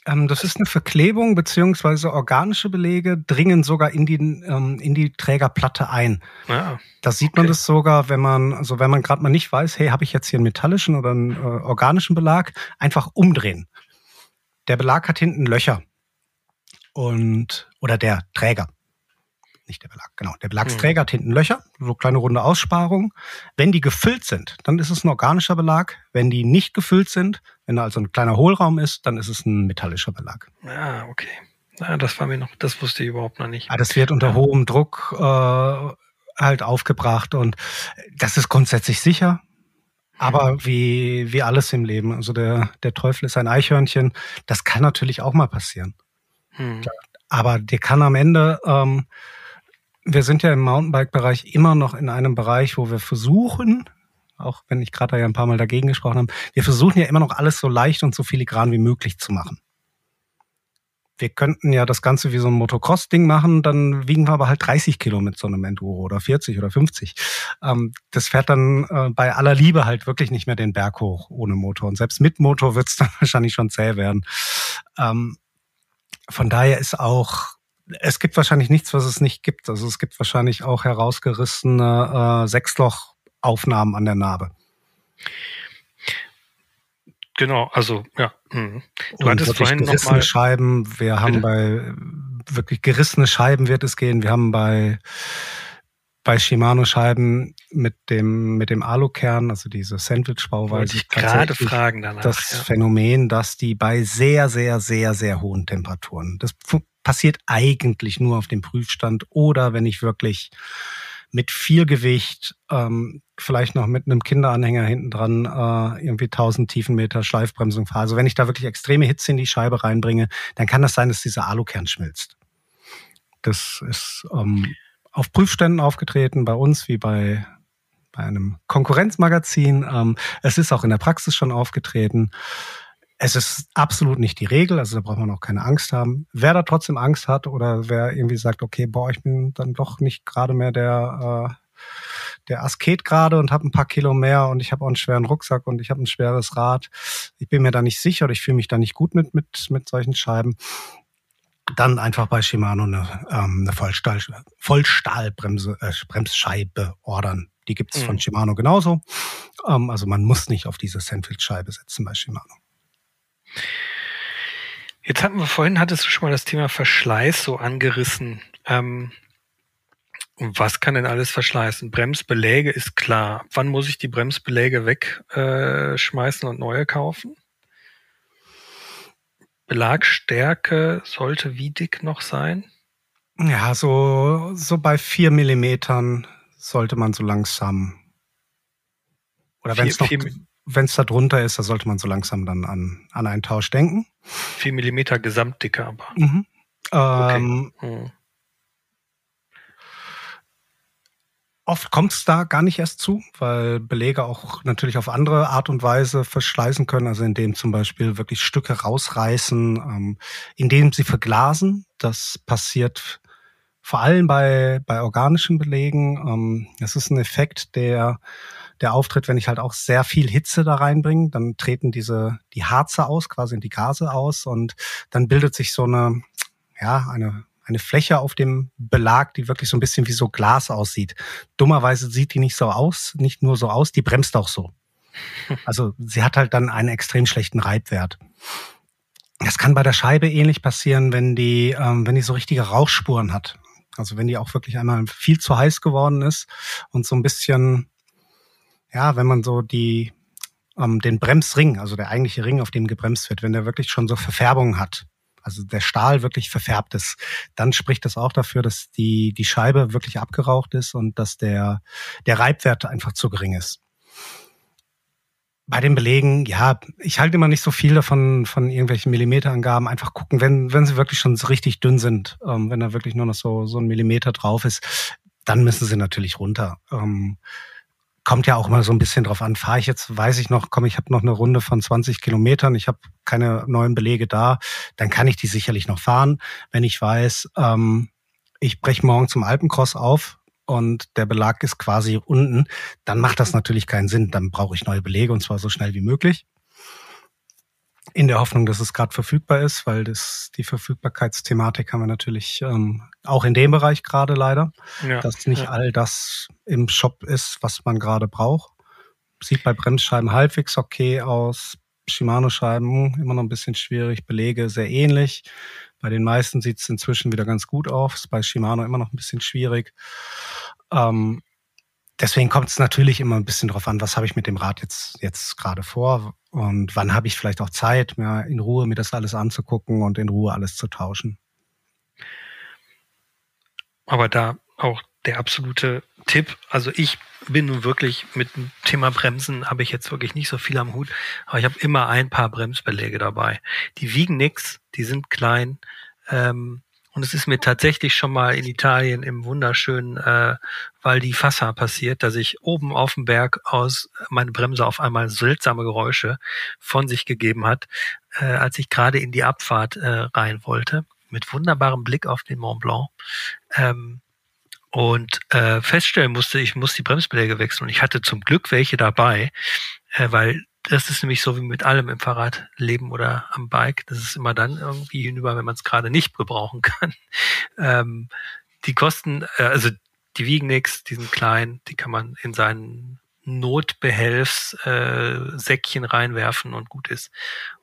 Ähm, das ist eine Verklebung beziehungsweise organische Belege dringen sogar in die, ähm, in die Trägerplatte ein. Ah, da sieht okay. man das sogar, wenn man, also wenn man gerade mal nicht weiß, hey, habe ich jetzt hier einen metallischen oder einen äh, organischen Belag, einfach umdrehen. Der Belag hat hinten Löcher und oder der Träger nicht der Belag, genau. Der Belagsträger mhm. hat hinten Löcher, so kleine runde Aussparungen. Wenn die gefüllt sind, dann ist es ein organischer Belag. Wenn die nicht gefüllt sind, wenn da also ein kleiner Hohlraum ist, dann ist es ein metallischer Belag. Ah, okay. Ja, das war mir noch, das wusste ich überhaupt noch nicht. Ah, das wird unter ja. hohem Druck äh, halt aufgebracht und das ist grundsätzlich sicher. Aber mhm. wie, wie alles im Leben, also der, der Teufel ist ein Eichhörnchen, das kann natürlich auch mal passieren. Hm. Aber der kann am Ende ähm, wir sind ja im Mountainbike-Bereich immer noch in einem Bereich, wo wir versuchen, auch wenn ich gerade ja ein paar Mal dagegen gesprochen habe, wir versuchen ja immer noch alles so leicht und so filigran wie möglich zu machen. Wir könnten ja das Ganze wie so ein Motocross-Ding machen, dann wiegen wir aber halt 30 Kilo mit so einem Enduro oder 40 oder 50. Ähm, das fährt dann äh, bei aller Liebe halt wirklich nicht mehr den Berg hoch ohne Motor. Und selbst mit Motor wird es dann wahrscheinlich schon zäh werden. Ähm, von daher ist auch es gibt wahrscheinlich nichts, was es nicht gibt. Also es gibt wahrscheinlich auch herausgerissene äh, Sechsloch-Aufnahmen an der Narbe. Genau, also ja. Mh. Du Und hattest vorhin gerissene noch mal Scheiben. Wir haben bei wirklich gerissene Scheiben wird es gehen. Wir haben bei bei Shimano-Scheiben mit dem, mit dem Alukern, also diese Sandwich-Bauweise. Ich gerade fragen danach. Das ja. Phänomen, dass die bei sehr, sehr, sehr, sehr hohen Temperaturen, das passiert eigentlich nur auf dem Prüfstand oder wenn ich wirklich mit viel Gewicht, ähm, vielleicht noch mit einem Kinderanhänger hinten dran, äh, irgendwie 1000 Tiefenmeter Schleifbremsung fahre. Also wenn ich da wirklich extreme Hitze in die Scheibe reinbringe, dann kann das sein, dass dieser Alukern schmilzt. Das ist ähm, auf Prüfständen aufgetreten, bei uns wie bei, bei einem Konkurrenzmagazin. Ähm, es ist auch in der Praxis schon aufgetreten. Es ist absolut nicht die Regel, also da braucht man auch keine Angst haben. Wer da trotzdem Angst hat oder wer irgendwie sagt, okay, boah, ich bin dann doch nicht gerade mehr der, äh, der Asket gerade und habe ein paar Kilo mehr und ich habe auch einen schweren Rucksack und ich habe ein schweres Rad. Ich bin mir da nicht sicher oder ich fühle mich da nicht gut mit, mit, mit solchen Scheiben dann einfach bei Shimano eine, ähm, eine Vollstahl, Vollstahlbremse, äh, Bremsscheibe ordern. Die gibt es mhm. von Shimano genauso. Ähm, also man muss nicht auf diese Sandwich-Scheibe setzen bei Shimano. Jetzt hatten wir vorhin, hattest du schon mal das Thema Verschleiß so angerissen. Ähm, was kann denn alles verschleißen? Bremsbeläge ist klar. Wann muss ich die Bremsbeläge wegschmeißen äh, und neue kaufen? Belagstärke sollte wie dick noch sein? Ja, so, so bei vier Millimetern sollte man so langsam. Oder wenn es noch, wenn es da drunter ist, da sollte man so langsam dann an, an einen Tausch denken. Vier Millimeter Gesamtdicke aber. Mhm. Ähm, okay. Oft kommt es da gar nicht erst zu, weil Belege auch natürlich auf andere Art und Weise verschleißen können, also indem zum Beispiel wirklich Stücke rausreißen, ähm, indem sie verglasen. Das passiert vor allem bei, bei organischen Belegen. Ähm, das ist ein Effekt, der, der auftritt, wenn ich halt auch sehr viel Hitze da reinbringe. Dann treten diese, die Harze aus, quasi die Gase aus und dann bildet sich so eine, ja, eine eine Fläche auf dem Belag, die wirklich so ein bisschen wie so Glas aussieht. Dummerweise sieht die nicht so aus, nicht nur so aus, die bremst auch so. Also sie hat halt dann einen extrem schlechten Reibwert. Das kann bei der Scheibe ähnlich passieren, wenn die, ähm, wenn die so richtige Rauchspuren hat. Also wenn die auch wirklich einmal viel zu heiß geworden ist und so ein bisschen, ja, wenn man so die, ähm, den Bremsring, also der eigentliche Ring, auf dem gebremst wird, wenn der wirklich schon so Verfärbungen hat, also der Stahl wirklich verfärbt ist, dann spricht das auch dafür, dass die, die Scheibe wirklich abgeraucht ist und dass der, der Reibwert einfach zu gering ist. Bei den Belegen, ja, ich halte immer nicht so viel davon, von irgendwelchen Millimeterangaben. Einfach gucken, wenn, wenn sie wirklich schon so richtig dünn sind, ähm, wenn da wirklich nur noch so, so ein Millimeter drauf ist, dann müssen sie natürlich runter. Ähm, kommt ja auch mal so ein bisschen drauf an. Fahre ich jetzt, weiß ich noch, komm, ich habe noch eine Runde von 20 Kilometern, ich habe keine neuen Belege da, dann kann ich die sicherlich noch fahren. Wenn ich weiß, ähm, ich breche morgen zum Alpencross auf und der Belag ist quasi unten, dann macht das natürlich keinen Sinn. Dann brauche ich neue Belege und zwar so schnell wie möglich in der Hoffnung, dass es gerade verfügbar ist, weil das die Verfügbarkeitsthematik haben wir natürlich ähm, auch in dem Bereich gerade leider, ja, dass nicht ja. all das im Shop ist, was man gerade braucht. Sieht bei Bremsscheiben halbwegs okay aus. Shimano-Scheiben immer noch ein bisschen schwierig, Belege sehr ähnlich. Bei den meisten sieht es inzwischen wieder ganz gut aus. Bei Shimano immer noch ein bisschen schwierig. Ähm, deswegen kommt es natürlich immer ein bisschen drauf an, was habe ich mit dem Rad jetzt, jetzt gerade vor und wann habe ich vielleicht auch Zeit, mir in Ruhe mir das alles anzugucken und in Ruhe alles zu tauschen. Aber da auch der absolute Tipp, also ich bin nun wirklich mit dem Thema Bremsen habe ich jetzt wirklich nicht so viel am Hut, aber ich habe immer ein paar Bremsbeläge dabei. Die wiegen nix, die sind klein, ähm, und es ist mir tatsächlich schon mal in Italien im wunderschönen äh, Val di Fassa passiert, dass ich oben auf dem Berg aus meine Bremse auf einmal seltsame Geräusche von sich gegeben hat, äh, als ich gerade in die Abfahrt äh, rein wollte, mit wunderbarem Blick auf den Mont Blanc. Ähm, und äh, feststellen musste, ich muss die Bremsbeläge wechseln. Und ich hatte zum Glück welche dabei, äh, weil das ist nämlich so wie mit allem im Fahrradleben oder am Bike. Das ist immer dann irgendwie hinüber, wenn man es gerade nicht gebrauchen kann. Ähm, die kosten, äh, also die wiegen nichts, die sind klein, die kann man in seinen Notbehelfssäckchen äh, reinwerfen und gut ist.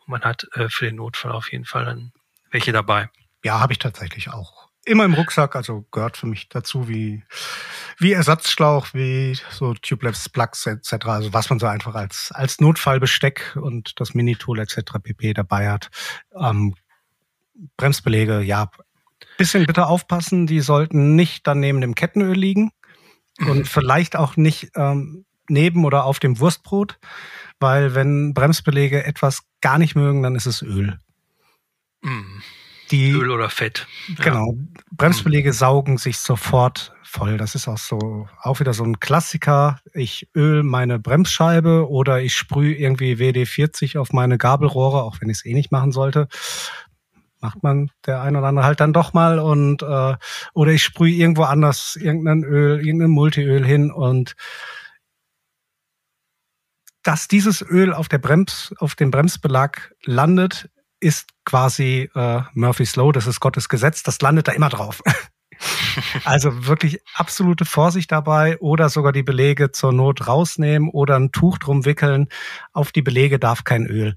Und man hat äh, für den Notfall auf jeden Fall dann welche dabei. Ja, habe ich tatsächlich auch immer im Rucksack, also gehört für mich dazu wie, wie Ersatzschlauch, wie so Tubeless Plugs etc. Also was man so einfach als, als Notfallbesteck und das Minitool etc. pp. dabei hat. Ähm, Bremsbelege, ja, bisschen bitte aufpassen, die sollten nicht dann neben dem Kettenöl liegen und mhm. vielleicht auch nicht ähm, neben oder auf dem Wurstbrot, weil wenn Bremsbelege etwas gar nicht mögen, dann ist es Öl. Mhm die Öl oder Fett. Genau. Bremsbeläge mhm. saugen sich sofort voll. Das ist auch so auch wieder so ein Klassiker. Ich öl meine Bremsscheibe oder ich sprühe irgendwie WD-40 auf meine Gabelrohre, auch wenn ich es eh nicht machen sollte. Macht man der ein oder andere halt dann doch mal und äh, oder ich sprühe irgendwo anders irgendein Öl, irgendein Multiöl hin und dass dieses Öl auf der Brems, auf dem Bremsbelag landet, ist quasi äh, Murphy's Law, das ist Gottes Gesetz, das landet da immer drauf. also wirklich absolute Vorsicht dabei oder sogar die Belege zur Not rausnehmen oder ein Tuch drum wickeln. Auf die Belege darf kein Öl.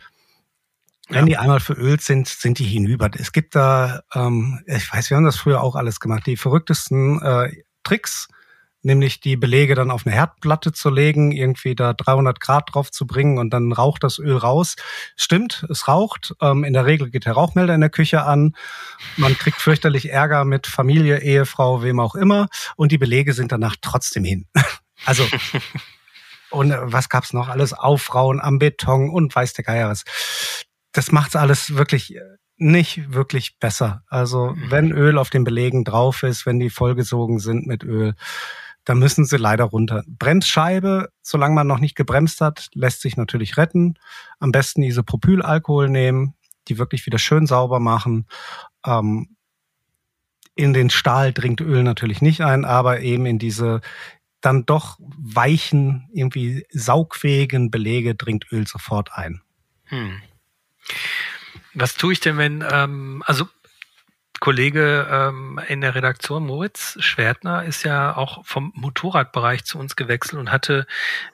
Wenn ja. die einmal verölt sind, sind die hinüber. Es gibt da, ähm, ich weiß, wir haben das früher auch alles gemacht, die verrücktesten äh, Tricks, nämlich die Belege dann auf eine Herdplatte zu legen, irgendwie da 300 Grad drauf zu bringen und dann raucht das Öl raus. Stimmt, es raucht. Ähm, in der Regel geht der Rauchmelder in der Küche an. Man kriegt fürchterlich Ärger mit Familie, Ehefrau, wem auch immer. Und die Belege sind danach trotzdem hin. also und äh, was gab's noch? Alles Aufrauen am Beton und weiß der Geier was. Das macht's alles wirklich äh, nicht wirklich besser. Also mhm. wenn Öl auf den Belegen drauf ist, wenn die vollgesogen sind mit Öl, dann müssen sie leider runter. Bremsscheibe, solange man noch nicht gebremst hat, lässt sich natürlich retten. Am besten Isopropylalkohol nehmen, die wirklich wieder schön sauber machen. Ähm, in den Stahl dringt Öl natürlich nicht ein, aber eben in diese dann doch weichen, irgendwie saugfähigen Belege dringt Öl sofort ein. Hm. Was tue ich denn, wenn, ähm, also Kollege ähm, in der Redaktion, Moritz Schwertner, ist ja auch vom Motorradbereich zu uns gewechselt und hatte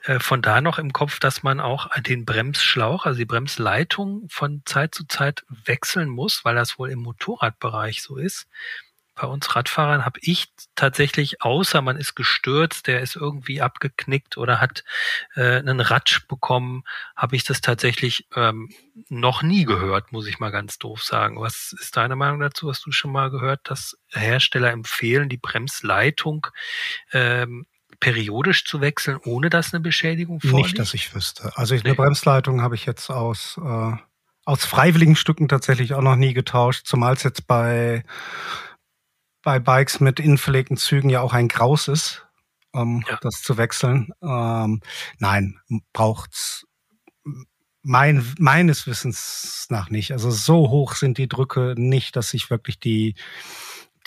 äh, von da noch im Kopf, dass man auch den Bremsschlauch, also die Bremsleitung von Zeit zu Zeit wechseln muss, weil das wohl im Motorradbereich so ist bei uns Radfahrern habe ich tatsächlich, außer man ist gestürzt, der ist irgendwie abgeknickt oder hat äh, einen Ratsch bekommen, habe ich das tatsächlich ähm, noch nie gehört, muss ich mal ganz doof sagen. Was ist deine Meinung dazu? Hast du schon mal gehört, dass Hersteller empfehlen, die Bremsleitung ähm, periodisch zu wechseln, ohne dass eine Beschädigung vorliegt? Nicht, dass ich wüsste. Also ich, nee. eine Bremsleitung habe ich jetzt aus äh, aus freiwilligen Stücken tatsächlich auch noch nie getauscht, zumal es jetzt bei bei Bikes mit innenverlegten Zügen ja auch ein Graus ist, um ja. das zu wechseln. Ähm, nein, braucht's mein, meines Wissens nach nicht. Also so hoch sind die Drücke nicht, dass sich wirklich die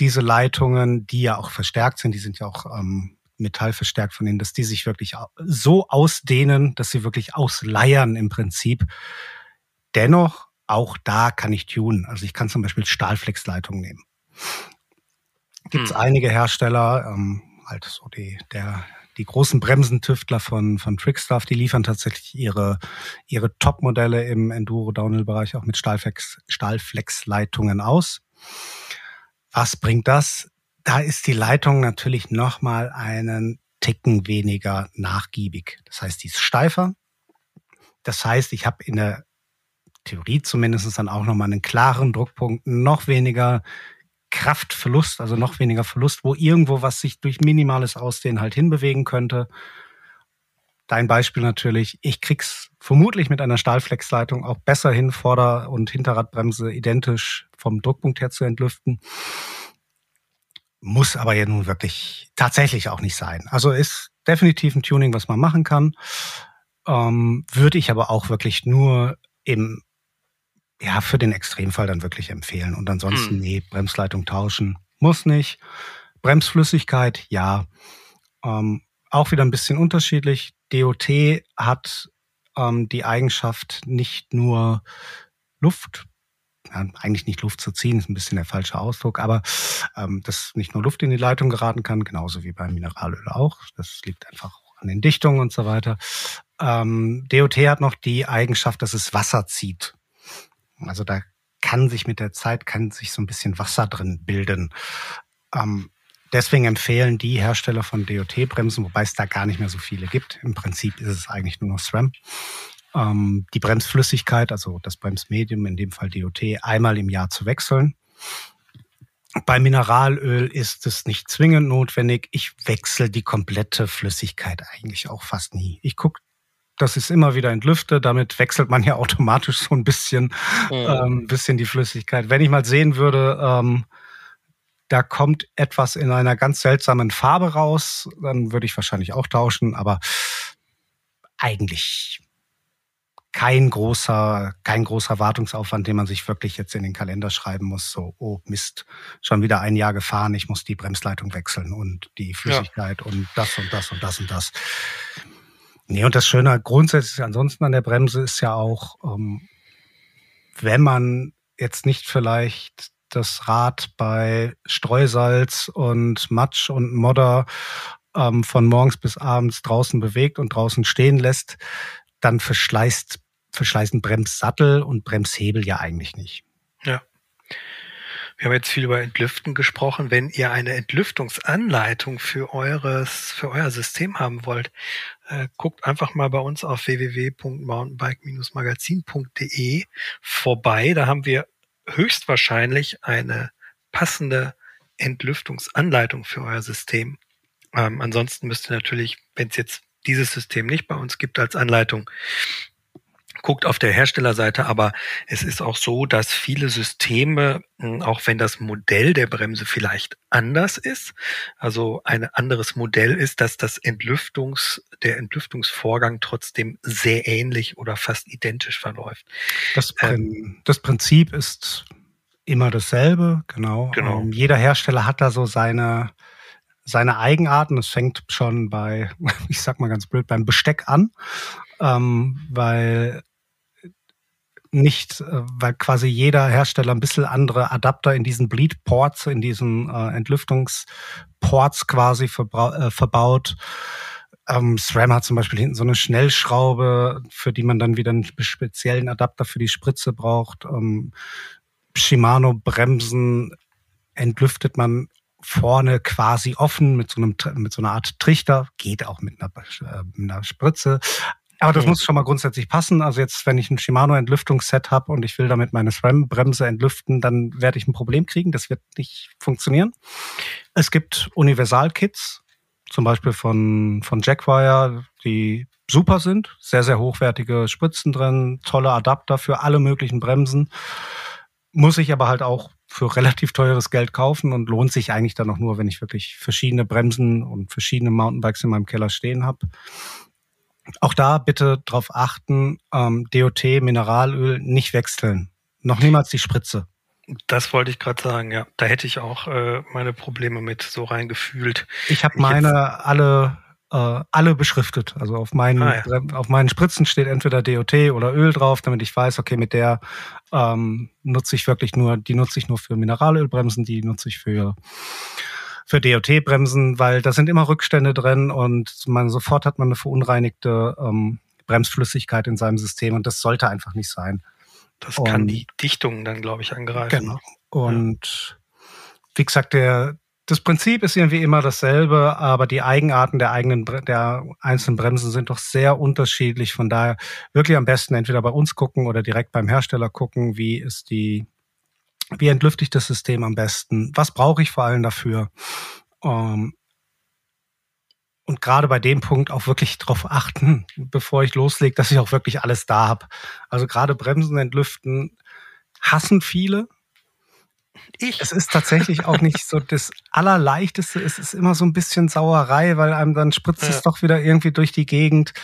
diese Leitungen, die ja auch verstärkt sind, die sind ja auch ähm, Metall verstärkt von ihnen, dass die sich wirklich so ausdehnen, dass sie wirklich ausleiern im Prinzip. Dennoch, auch da kann ich tunen. Also ich kann zum Beispiel Stahlflexleitungen nehmen gibt es hm. einige Hersteller, ähm, halt so die, der, die großen Bremsentüftler von, von Trickstuff, die liefern tatsächlich ihre, ihre Top-Modelle im Enduro-Downhill-Bereich auch mit Stahlflex, Stahlflex-Leitungen aus. Was bringt das? Da ist die Leitung natürlich nochmal einen Ticken weniger nachgiebig. Das heißt, die ist steifer. Das heißt, ich habe in der Theorie zumindest dann auch nochmal einen klaren Druckpunkt, noch weniger Kraftverlust, also noch weniger Verlust, wo irgendwo was sich durch minimales Ausdehnen halt hinbewegen könnte. Dein Beispiel natürlich, ich krieg's vermutlich mit einer Stahlflexleitung auch besser hin, Vorder- und Hinterradbremse identisch vom Druckpunkt her zu entlüften. Muss aber ja nun wirklich tatsächlich auch nicht sein. Also ist definitiv ein Tuning, was man machen kann. Ähm, würde ich aber auch wirklich nur im ja, für den Extremfall dann wirklich empfehlen. Und ansonsten, hm. nee, Bremsleitung tauschen muss nicht. Bremsflüssigkeit, ja. Ähm, auch wieder ein bisschen unterschiedlich. DOT hat ähm, die Eigenschaft, nicht nur Luft, ja, eigentlich nicht Luft zu ziehen, ist ein bisschen der falsche Ausdruck, aber ähm, dass nicht nur Luft in die Leitung geraten kann, genauso wie beim Mineralöl auch. Das liegt einfach an den Dichtungen und so weiter. Ähm, DOT hat noch die Eigenschaft, dass es Wasser zieht. Also da kann sich mit der Zeit, kann sich so ein bisschen Wasser drin bilden. Ähm, deswegen empfehlen die Hersteller von DOT-Bremsen, wobei es da gar nicht mehr so viele gibt. Im Prinzip ist es eigentlich nur noch SRAM. Ähm, die Bremsflüssigkeit, also das Bremsmedium, in dem Fall DOT, einmal im Jahr zu wechseln. Bei Mineralöl ist es nicht zwingend notwendig. Ich wechsle die komplette Flüssigkeit eigentlich auch fast nie. Ich gucke das ist immer wieder entlüfte. Damit wechselt man ja automatisch so ein bisschen, mhm. ähm, bisschen die Flüssigkeit. Wenn ich mal sehen würde, ähm, da kommt etwas in einer ganz seltsamen Farbe raus, dann würde ich wahrscheinlich auch tauschen, aber eigentlich kein großer, kein großer Wartungsaufwand, den man sich wirklich jetzt in den Kalender schreiben muss. So, oh Mist, schon wieder ein Jahr gefahren, ich muss die Bremsleitung wechseln und die Flüssigkeit ja. und das und das und das und das. Nee, und das Schöne grundsätzlich ansonsten an der Bremse ist ja auch, ähm, wenn man jetzt nicht vielleicht das Rad bei Streusalz und Matsch und Modder ähm, von morgens bis abends draußen bewegt und draußen stehen lässt, dann verschleißt, verschleißen Bremssattel und Bremshebel ja eigentlich nicht. Ja. Wir haben jetzt viel über Entlüften gesprochen. Wenn ihr eine Entlüftungsanleitung für eures, für euer System haben wollt, äh, guckt einfach mal bei uns auf www.mountainbike-magazin.de vorbei. Da haben wir höchstwahrscheinlich eine passende Entlüftungsanleitung für euer System. Ähm, ansonsten müsst ihr natürlich, wenn es jetzt dieses System nicht bei uns gibt als Anleitung, guckt auf der Herstellerseite, aber es ist auch so, dass viele Systeme, hm, auch wenn das Modell der Bremse vielleicht anders ist, also ein anderes Modell ist, dass das Entlüftungs, der Entlüftungsvorgang trotzdem sehr ähnlich oder fast identisch verläuft. Das, ähm, das Prinzip ist immer dasselbe, genau. genau. Ähm, jeder Hersteller hat da so seine, seine Eigenarten. Es fängt schon bei, ich sag mal ganz blöd, beim Besteck an, ähm, weil nicht, äh, weil quasi jeder Hersteller ein bisschen andere Adapter in diesen Bleed-Ports, in diesen äh, Entlüftungsports quasi äh, verbaut. Ähm, SRAM hat zum Beispiel hinten so eine Schnellschraube, für die man dann wieder einen speziellen Adapter für die Spritze braucht. Ähm, Shimano-Bremsen entlüftet man vorne quasi offen mit so einem mit so einer Art Trichter, geht auch mit einer, äh, mit einer Spritze. Aber das muss schon mal grundsätzlich passen. Also jetzt, wenn ich ein Shimano-Entlüftungsset habe und ich will damit meine SRAM-Bremse entlüften, dann werde ich ein Problem kriegen. Das wird nicht funktionieren. Es gibt Universal-Kits, zum Beispiel von, von Jackwire, die super sind. Sehr, sehr hochwertige Spritzen drin, tolle Adapter für alle möglichen Bremsen. Muss ich aber halt auch für relativ teures Geld kaufen und lohnt sich eigentlich dann auch nur, wenn ich wirklich verschiedene Bremsen und verschiedene Mountainbikes in meinem Keller stehen habe. Auch da bitte darauf achten, ähm, DOT, Mineralöl nicht wechseln. Noch niemals die Spritze. Das wollte ich gerade sagen, ja. Da hätte ich auch äh, meine Probleme mit so reingefühlt. Ich habe meine alle äh, alle beschriftet. Also auf meinen ah, ja. auf meinen Spritzen steht entweder DOT oder Öl drauf, damit ich weiß, okay, mit der ähm, nutze ich wirklich nur, die nutze ich nur für Mineralölbremsen, die nutze ich für für DOT-Bremsen, weil da sind immer Rückstände drin und man sofort hat man eine verunreinigte ähm, Bremsflüssigkeit in seinem System und das sollte einfach nicht sein. Das und, kann die Dichtung dann, glaube ich, angreifen. Genau. Und ja. wie gesagt, der, das Prinzip ist irgendwie immer dasselbe, aber die Eigenarten der eigenen, der einzelnen Bremsen sind doch sehr unterschiedlich. Von daher wirklich am besten entweder bei uns gucken oder direkt beim Hersteller gucken, wie ist die wie entlüfte ich das System am besten? Was brauche ich vor allem dafür? Ähm, und gerade bei dem Punkt auch wirklich darauf achten, bevor ich loslege, dass ich auch wirklich alles da habe. Also gerade Bremsen entlüften hassen viele. Ich. Es ist tatsächlich auch nicht so das Allerleichteste. Es ist immer so ein bisschen Sauerei, weil einem dann spritzt ja. es doch wieder irgendwie durch die Gegend.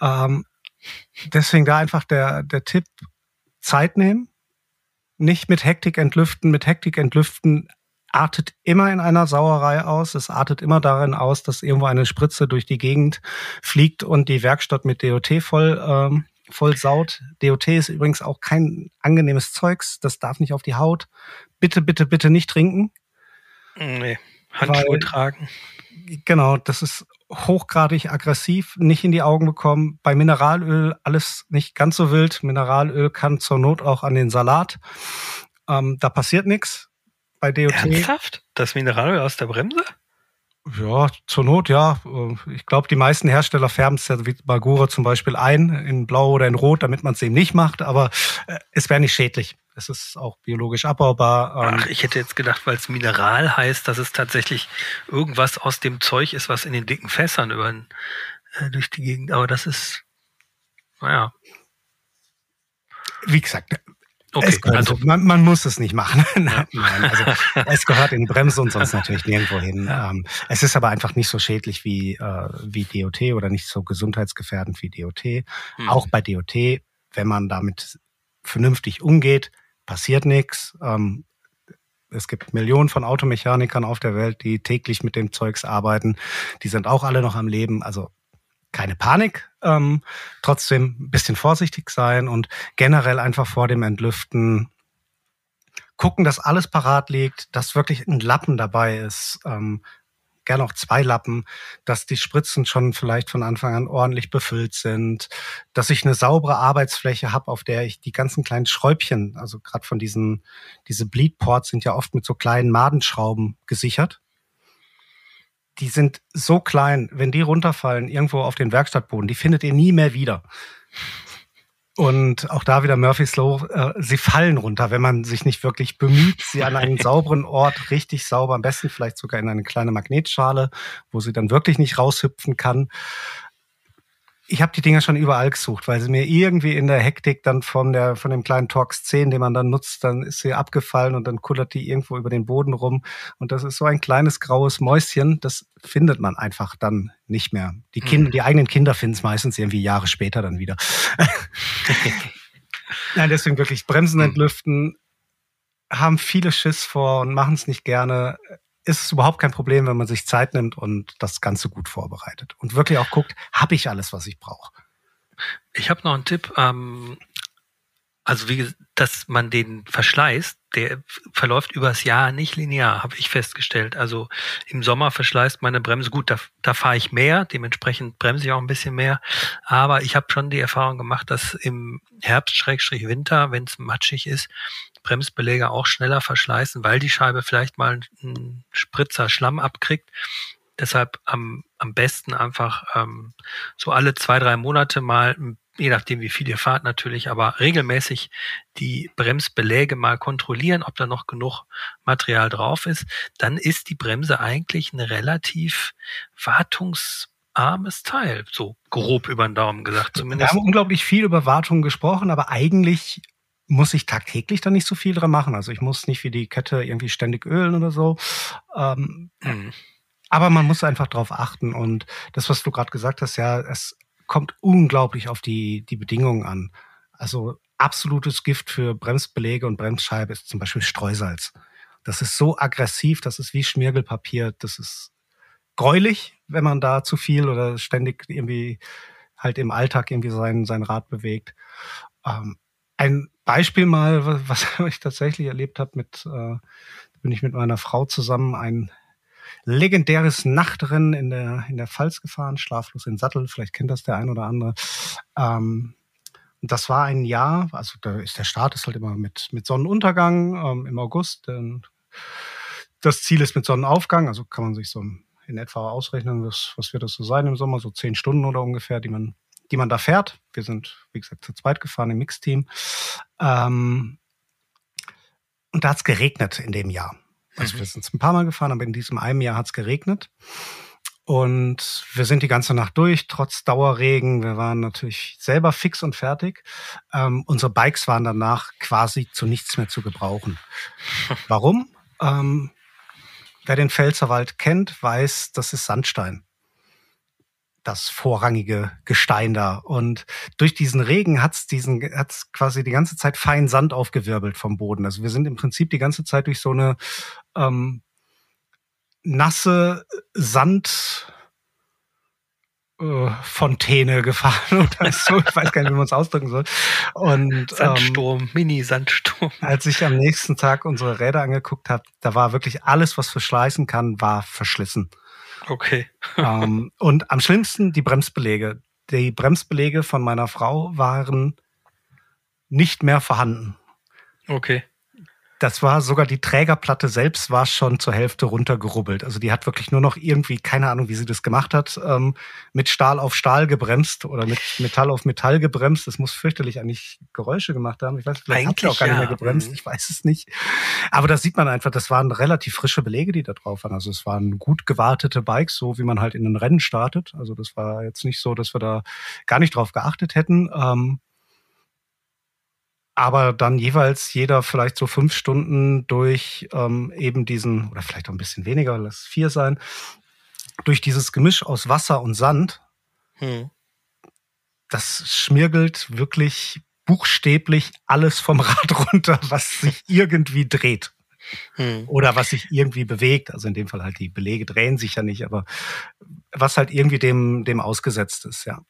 Ähm, deswegen da einfach der, der Tipp, Zeit nehmen, nicht mit Hektik entlüften. Mit Hektik entlüften artet immer in einer Sauerei aus. Es artet immer darin aus, dass irgendwo eine Spritze durch die Gegend fliegt und die Werkstatt mit DOT voll, ähm, voll saut. DOT ist übrigens auch kein angenehmes Zeugs. Das darf nicht auf die Haut. Bitte, bitte, bitte nicht trinken. Nee, Handschuhe weil, tragen. Genau, das ist hochgradig aggressiv, nicht in die Augen bekommen. Bei Mineralöl alles nicht ganz so wild. Mineralöl kann zur Not auch an den Salat. Ähm, da passiert nichts. Bei DOT. Ernsthaft? Das Mineralöl aus der Bremse? Ja, zur Not, ja. Ich glaube, die meisten Hersteller färben es ja wie Bagura zum Beispiel ein, in Blau oder in Rot, damit man es eben nicht macht, aber äh, es wäre nicht schädlich. Es ist auch biologisch abbaubar. Ach, ich hätte jetzt gedacht, weil es Mineral heißt, dass es tatsächlich irgendwas aus dem Zeug ist, was in den dicken Fässern über, äh, durch die Gegend. Aber das ist, naja. Wie gesagt, Okay, gehört, also man, man, muss es nicht machen. nein, nein, also es gehört in die Bremse und sonst natürlich nirgendwo hin. Ja. Ähm, es ist aber einfach nicht so schädlich wie, äh, wie DOT oder nicht so gesundheitsgefährdend wie DOT. Hm. Auch bei DOT, wenn man damit vernünftig umgeht, passiert nichts. Ähm, es gibt Millionen von Automechanikern auf der Welt, die täglich mit dem Zeugs arbeiten. Die sind auch alle noch am Leben. Also keine Panik, ähm, trotzdem ein bisschen vorsichtig sein und generell einfach vor dem Entlüften gucken, dass alles parat liegt, dass wirklich ein Lappen dabei ist. Ähm, gerne auch zwei Lappen, dass die Spritzen schon vielleicht von Anfang an ordentlich befüllt sind, dass ich eine saubere Arbeitsfläche habe, auf der ich die ganzen kleinen Schräubchen, also gerade von diesen, diese Bleedports sind ja oft mit so kleinen Madenschrauben gesichert. Die sind so klein, wenn die runterfallen irgendwo auf den Werkstattboden, die findet ihr nie mehr wieder. Und auch da wieder Murphy's Law, äh, sie fallen runter, wenn man sich nicht wirklich bemüht, sie an einen sauberen Ort richtig sauber, am besten vielleicht sogar in eine kleine Magnetschale, wo sie dann wirklich nicht raushüpfen kann ich habe die Dinger schon überall gesucht, weil sie mir irgendwie in der Hektik dann von der von dem kleinen Torx 10, den man dann nutzt, dann ist sie abgefallen und dann kullert die irgendwo über den Boden rum und das ist so ein kleines graues Mäuschen, das findet man einfach dann nicht mehr. Die Kinder, mhm. die eigenen Kinder finden es meistens irgendwie Jahre später dann wieder. Nein, deswegen wirklich Bremsen mhm. entlüften, haben viele Schiss vor und machen es nicht gerne ist es überhaupt kein Problem, wenn man sich Zeit nimmt und das Ganze gut vorbereitet und wirklich auch guckt, habe ich alles, was ich brauche. Ich habe noch einen Tipp. Ähm, also wie, dass man den Verschleiß, der verläuft übers Jahr nicht linear, habe ich festgestellt. Also im Sommer verschleißt meine Bremse gut, da, da fahre ich mehr, dementsprechend bremse ich auch ein bisschen mehr. Aber ich habe schon die Erfahrung gemacht, dass im Herbst, Schrägstrich Winter, wenn es matschig ist, Bremsbeläge auch schneller verschleißen, weil die Scheibe vielleicht mal einen Spritzer Schlamm abkriegt. Deshalb am, am besten einfach ähm, so alle zwei, drei Monate mal, je nachdem wie viel ihr fahrt natürlich, aber regelmäßig die Bremsbeläge mal kontrollieren, ob da noch genug Material drauf ist. Dann ist die Bremse eigentlich ein relativ wartungsarmes Teil, so grob über den Daumen gesagt zumindest. Wir haben unglaublich viel über Wartung gesprochen, aber eigentlich muss ich tagtäglich da nicht so viel dran machen. Also ich muss nicht wie die Kette irgendwie ständig ölen oder so. Ähm, mhm. Aber man muss einfach drauf achten. Und das, was du gerade gesagt hast, ja, es kommt unglaublich auf die, die Bedingungen an. Also absolutes Gift für Bremsbeläge und Bremsscheibe ist zum Beispiel Streusalz. Das ist so aggressiv, das ist wie Schmirgelpapier, das ist gräulich, wenn man da zu viel oder ständig irgendwie halt im Alltag irgendwie sein, sein Rad bewegt. Ähm, ein Beispiel mal, was ich tatsächlich erlebt habe, mit äh, bin ich mit meiner Frau zusammen ein legendäres Nachtrennen in der in der Pfalz gefahren, schlaflos in Sattel. Vielleicht kennt das der ein oder andere. Ähm, das war ein Jahr, also da ist der Start ist halt immer mit mit Sonnenuntergang ähm, im August. Denn das Ziel ist mit Sonnenaufgang, also kann man sich so in etwa ausrechnen, was, was wird das so sein im Sommer, so zehn Stunden oder ungefähr, die man die man da fährt. Wir sind, wie gesagt, zu zweit gefahren im Mixteam. Ähm, und da hat es geregnet in dem Jahr. Also mhm. wir sind ein paar Mal gefahren, aber in diesem einen Jahr hat es geregnet. Und wir sind die ganze Nacht durch, trotz Dauerregen. Wir waren natürlich selber fix und fertig. Ähm, unsere Bikes waren danach quasi zu nichts mehr zu gebrauchen. Warum? Ähm, wer den Pfälzerwald kennt, weiß, das ist Sandstein das vorrangige Gestein da. Und durch diesen Regen hat's diesen, hat's quasi die ganze Zeit fein Sand aufgewirbelt vom Boden. Also wir sind im Prinzip die ganze Zeit durch so eine ähm, nasse Sand äh, Fontäne gefahren oder so. Ich weiß gar nicht, wie man es ausdrücken soll. Und Sandsturm, ähm, Mini-Sandsturm. Als ich am nächsten Tag unsere Räder angeguckt habe, da war wirklich alles, was verschleißen kann, war verschlissen. Okay. ähm, und am schlimmsten die Bremsbelege. Die Bremsbelege von meiner Frau waren nicht mehr vorhanden. Okay das war sogar die Trägerplatte selbst war schon zur Hälfte runtergerubbelt. Also die hat wirklich nur noch irgendwie, keine Ahnung, wie sie das gemacht hat, ähm, mit Stahl auf Stahl gebremst oder mit Metall auf Metall gebremst. Das muss fürchterlich eigentlich Geräusche gemacht haben. Ich weiß, vielleicht hat sie auch gar ja. nicht mehr gebremst. Mhm. Ich weiß es nicht. Aber da sieht man einfach, das waren relativ frische Belege, die da drauf waren. Also es waren gut gewartete Bikes, so wie man halt in ein Rennen startet. Also das war jetzt nicht so, dass wir da gar nicht drauf geachtet hätten. Ähm, aber dann jeweils jeder vielleicht so fünf Stunden durch ähm, eben diesen, oder vielleicht auch ein bisschen weniger, lass vier sein, durch dieses Gemisch aus Wasser und Sand, hm. das schmirgelt wirklich buchstäblich alles vom Rad runter, was sich irgendwie dreht. Hm. Oder was sich irgendwie bewegt. Also in dem Fall halt die Belege drehen sich ja nicht, aber was halt irgendwie dem, dem ausgesetzt ist, ja.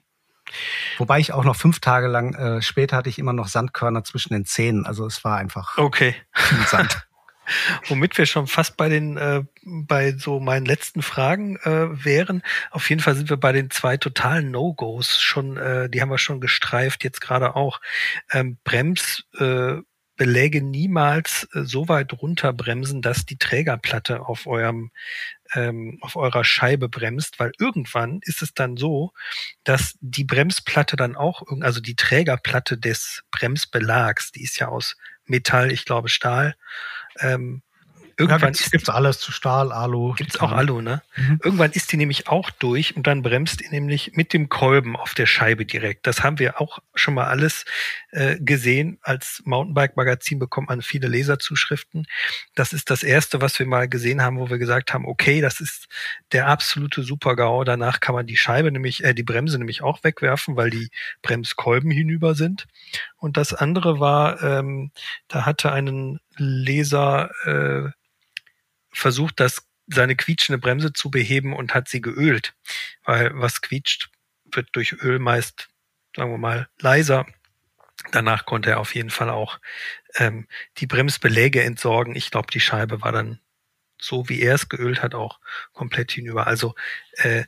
Wobei ich auch noch fünf Tage lang, äh, später hatte ich immer noch Sandkörner zwischen den Zähnen. Also es war einfach okay. viel Sand. Womit wir schon fast bei den, äh, bei so meinen letzten Fragen äh, wären. Auf jeden Fall sind wir bei den zwei totalen No-Gos schon, äh, die haben wir schon gestreift, jetzt gerade auch. Ähm, Brems, äh, Beläge niemals äh, so weit runterbremsen, dass die Trägerplatte auf eurem ähm, auf eurer Scheibe bremst, weil irgendwann ist es dann so, dass die Bremsplatte dann auch, also die Trägerplatte des Bremsbelags, die ist ja aus Metall, ich glaube Stahl, ähm, Irgendwann ja, gibt es alles zu Stahl, Alu. Gibt es auch Alu, ne? Mhm. Irgendwann ist die nämlich auch durch und dann bremst die nämlich mit dem Kolben auf der Scheibe direkt. Das haben wir auch schon mal alles äh, gesehen. Als Mountainbike-Magazin bekommt man viele Leserzuschriften. Das ist das erste, was wir mal gesehen haben, wo wir gesagt haben, okay, das ist der absolute Super-GAU. Danach kann man die Scheibe nämlich, äh, die Bremse nämlich auch wegwerfen, weil die Bremskolben hinüber sind. Und das andere war, ähm, da hatte einen Leser äh, versucht, das seine quietschende Bremse zu beheben und hat sie geölt. Weil was quietscht, wird durch Öl meist, sagen wir mal, leiser. Danach konnte er auf jeden Fall auch ähm, die Bremsbeläge entsorgen. Ich glaube, die Scheibe war dann so, wie er es geölt hat, auch komplett hinüber. Also äh,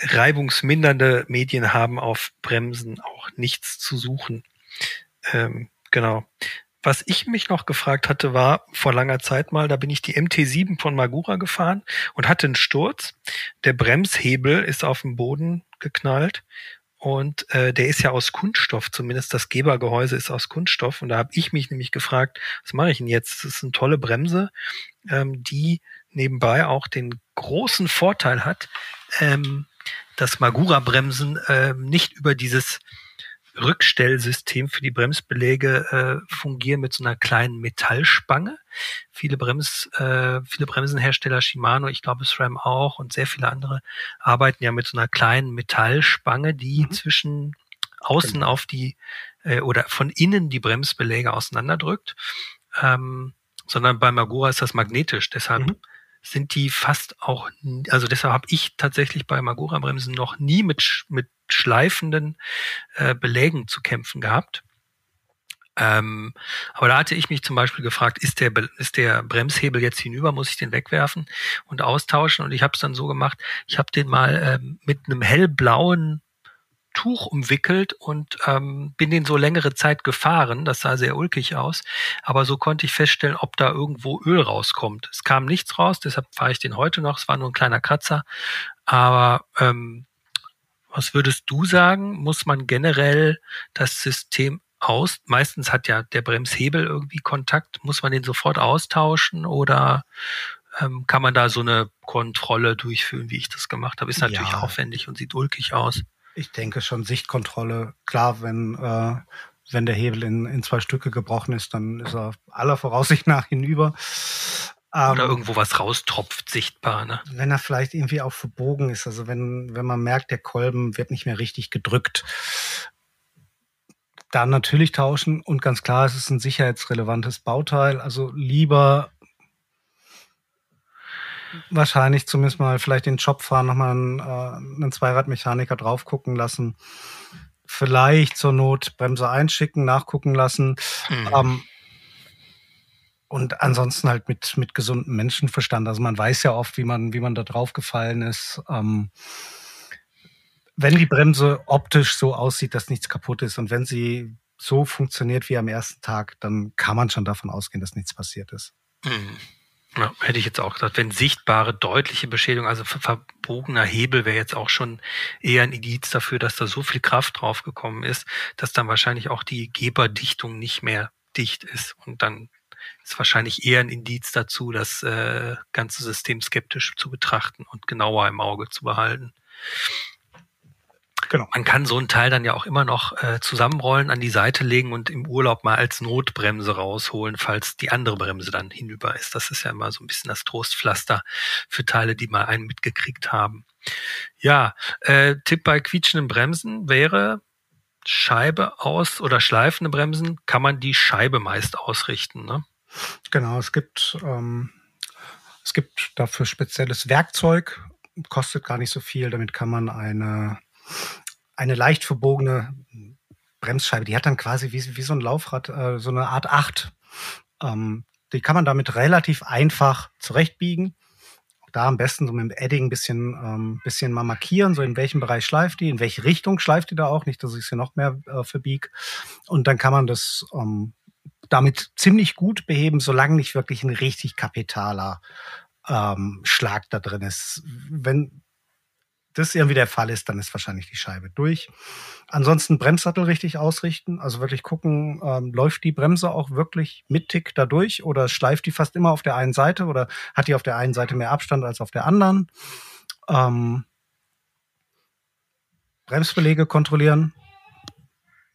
reibungsmindernde Medien haben auf Bremsen auch nichts zu suchen. Ähm, genau. Was ich mich noch gefragt hatte, war vor langer Zeit mal, da bin ich die MT7 von Magura gefahren und hatte einen Sturz. Der Bremshebel ist auf den Boden geknallt und äh, der ist ja aus Kunststoff, zumindest das Gebergehäuse ist aus Kunststoff. Und da habe ich mich nämlich gefragt, was mache ich denn jetzt? Das ist eine tolle Bremse, ähm, die nebenbei auch den großen Vorteil hat, ähm, dass Magura-Bremsen ähm, nicht über dieses Rückstellsystem für die Bremsbeläge äh, fungieren mit so einer kleinen Metallspange. Viele Brems, äh, viele Bremsenhersteller, Shimano, ich glaube SRAM auch und sehr viele andere arbeiten ja mit so einer kleinen Metallspange, die mhm. zwischen außen genau. auf die äh, oder von innen die Bremsbeläge auseinanderdrückt. Ähm, sondern bei Magura ist das magnetisch. Deshalb mhm sind die fast auch, also deshalb habe ich tatsächlich bei Magura-Bremsen noch nie mit, mit schleifenden äh, Belägen zu kämpfen gehabt. Ähm, aber da hatte ich mich zum Beispiel gefragt, ist der, ist der Bremshebel jetzt hinüber, muss ich den wegwerfen und austauschen? Und ich habe es dann so gemacht, ich habe den mal ähm, mit einem hellblauen Tuch umwickelt und ähm, bin den so längere Zeit gefahren. Das sah sehr ulkig aus. Aber so konnte ich feststellen, ob da irgendwo Öl rauskommt. Es kam nichts raus, deshalb fahre ich den heute noch. Es war nur ein kleiner Kratzer. Aber ähm, was würdest du sagen? Muss man generell das System aus? Meistens hat ja der Bremshebel irgendwie Kontakt. Muss man den sofort austauschen oder ähm, kann man da so eine Kontrolle durchführen, wie ich das gemacht habe? Ist natürlich ja. aufwendig und sieht ulkig aus. Ich denke schon Sichtkontrolle. Klar, wenn, äh, wenn der Hebel in, in zwei Stücke gebrochen ist, dann ist er aller Voraussicht nach hinüber. Ähm, Oder irgendwo was raustropft, sichtbar, ne? Wenn er vielleicht irgendwie auch verbogen ist, also wenn, wenn man merkt, der Kolben wird nicht mehr richtig gedrückt, dann natürlich tauschen und ganz klar, es ist ein sicherheitsrelevantes Bauteil, also lieber wahrscheinlich zumindest mal vielleicht den Job fahren, nochmal einen, äh, einen Zweiradmechaniker drauf gucken lassen. Vielleicht zur Not Bremse einschicken, nachgucken lassen. Mhm. Ähm, und ansonsten halt mit, mit gesundem Menschenverstand. Also man weiß ja oft, wie man, wie man da drauf gefallen ist. Ähm, wenn die Bremse optisch so aussieht, dass nichts kaputt ist und wenn sie so funktioniert wie am ersten Tag, dann kann man schon davon ausgehen, dass nichts passiert ist. Mhm. Ja, hätte ich jetzt auch gesagt, wenn sichtbare, deutliche Beschädigung, also verbogener Hebel wäre jetzt auch schon eher ein Indiz dafür, dass da so viel Kraft draufgekommen ist, dass dann wahrscheinlich auch die Geberdichtung nicht mehr dicht ist. Und dann ist wahrscheinlich eher ein Indiz dazu, das äh, ganze System skeptisch zu betrachten und genauer im Auge zu behalten. Genau. Man kann so ein Teil dann ja auch immer noch äh, zusammenrollen, an die Seite legen und im Urlaub mal als Notbremse rausholen, falls die andere Bremse dann hinüber ist. Das ist ja immer so ein bisschen das Trostpflaster für Teile, die mal einen mitgekriegt haben. Ja, äh, Tipp bei quietschenden Bremsen wäre Scheibe aus oder schleifende Bremsen, kann man die Scheibe meist ausrichten. Ne? Genau, es gibt, ähm, es gibt dafür spezielles Werkzeug, kostet gar nicht so viel. Damit kann man eine eine leicht verbogene Bremsscheibe, die hat dann quasi wie, wie so ein Laufrad, äh, so eine Art 8. Ähm, die kann man damit relativ einfach zurechtbiegen. Da am besten so mit dem Edding ein bisschen, ähm, bisschen mal markieren, so in welchem Bereich schleift die, in welche Richtung schleift die da auch, nicht, dass ich sie noch mehr äh, verbieg. Und dann kann man das ähm, damit ziemlich gut beheben, solange nicht wirklich ein richtig kapitaler ähm, Schlag da drin ist. Wenn das irgendwie der Fall ist, dann ist wahrscheinlich die Scheibe durch. Ansonsten Bremssattel richtig ausrichten, also wirklich gucken, ähm, läuft die Bremse auch wirklich mit Tick da durch oder schleift die fast immer auf der einen Seite oder hat die auf der einen Seite mehr Abstand als auf der anderen. Ähm, Bremsbelege kontrollieren.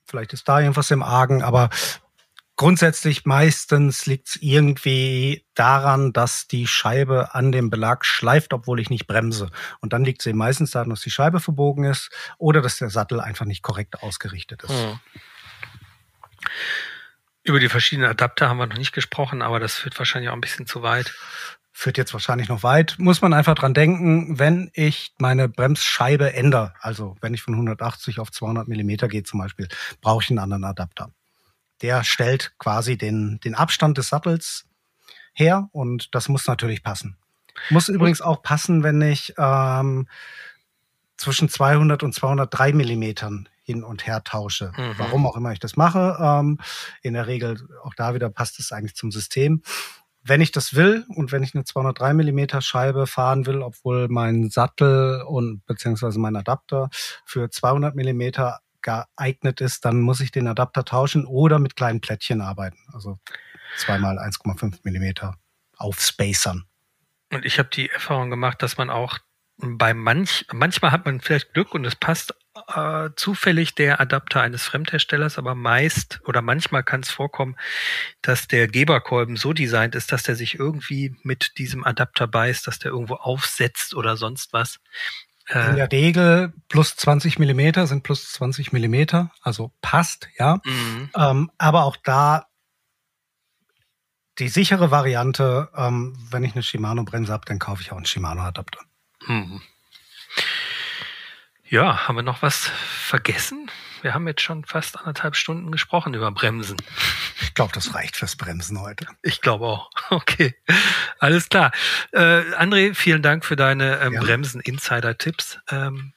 Vielleicht ist da irgendwas im Argen, aber Grundsätzlich meistens liegt es irgendwie daran, dass die Scheibe an dem Belag schleift, obwohl ich nicht bremse. Und dann liegt es eben meistens daran, dass die Scheibe verbogen ist oder dass der Sattel einfach nicht korrekt ausgerichtet ist. Hm. Über die verschiedenen Adapter haben wir noch nicht gesprochen, aber das führt wahrscheinlich auch ein bisschen zu weit. Führt jetzt wahrscheinlich noch weit. Muss man einfach dran denken, wenn ich meine Bremsscheibe ändere, also wenn ich von 180 auf 200 Millimeter gehe zum Beispiel, brauche ich einen anderen Adapter der stellt quasi den, den Abstand des Sattels her und das muss natürlich passen. Muss übrigens auch passen, wenn ich ähm, zwischen 200 und 203 Millimetern hin und her tausche. Mhm. Warum auch immer ich das mache. Ähm, in der Regel, auch da wieder passt es eigentlich zum System. Wenn ich das will und wenn ich eine 203 Millimeter Scheibe fahren will, obwohl mein Sattel und beziehungsweise mein Adapter für 200 Millimeter geeignet ist, dann muss ich den Adapter tauschen oder mit kleinen Plättchen arbeiten. Also zweimal 1,5 Millimeter aufspacern. Und ich habe die Erfahrung gemacht, dass man auch bei manch, manchmal hat man vielleicht Glück und es passt äh, zufällig der Adapter eines Fremdherstellers, aber meist oder manchmal kann es vorkommen, dass der Geberkolben so designt ist, dass der sich irgendwie mit diesem Adapter beißt, dass der irgendwo aufsetzt oder sonst was. Äh, in der Regel plus 20 Millimeter sind plus 20 Millimeter, also passt, ja. Mhm. Ähm, aber auch da die sichere Variante, ähm, wenn ich eine Shimano-Bremse habe, dann kaufe ich auch einen Shimano-Adapter. Mhm. Ja, haben wir noch was vergessen? Wir haben jetzt schon fast anderthalb Stunden gesprochen über Bremsen. Ich glaube, das reicht fürs Bremsen heute. Ich glaube auch. Okay, alles klar. Äh, André, vielen Dank für deine ähm, ja. Bremsen-Insider-Tipps ähm,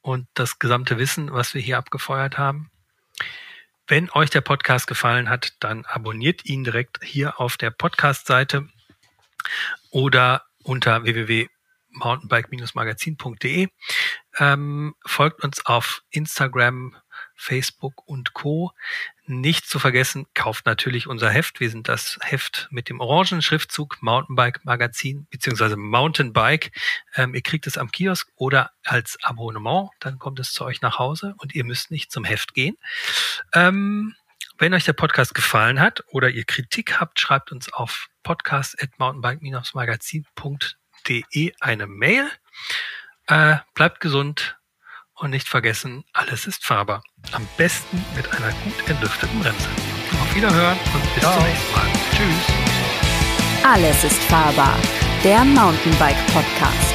und das gesamte Wissen, was wir hier abgefeuert haben. Wenn euch der Podcast gefallen hat, dann abonniert ihn direkt hier auf der Podcast-Seite oder unter www.mountainbike-magazin.de. Ähm, folgt uns auf Instagram, Facebook und Co. Nicht zu vergessen, kauft natürlich unser Heft. Wir sind das Heft mit dem orangen Schriftzug Mountainbike Magazin beziehungsweise Mountainbike. Ähm, ihr kriegt es am Kiosk oder als Abonnement. Dann kommt es zu euch nach Hause und ihr müsst nicht zum Heft gehen. Ähm, wenn euch der Podcast gefallen hat oder ihr Kritik habt, schreibt uns auf podcast.mountainbike-magazin.de eine Mail. Äh, bleibt gesund und nicht vergessen, alles ist fahrbar. Am besten mit einer gut entlüfteten Bremse. Auf Wiederhören und bis Ciao. zum nächsten Mal. Tschüss. Alles ist fahrbar. Der Mountainbike Podcast.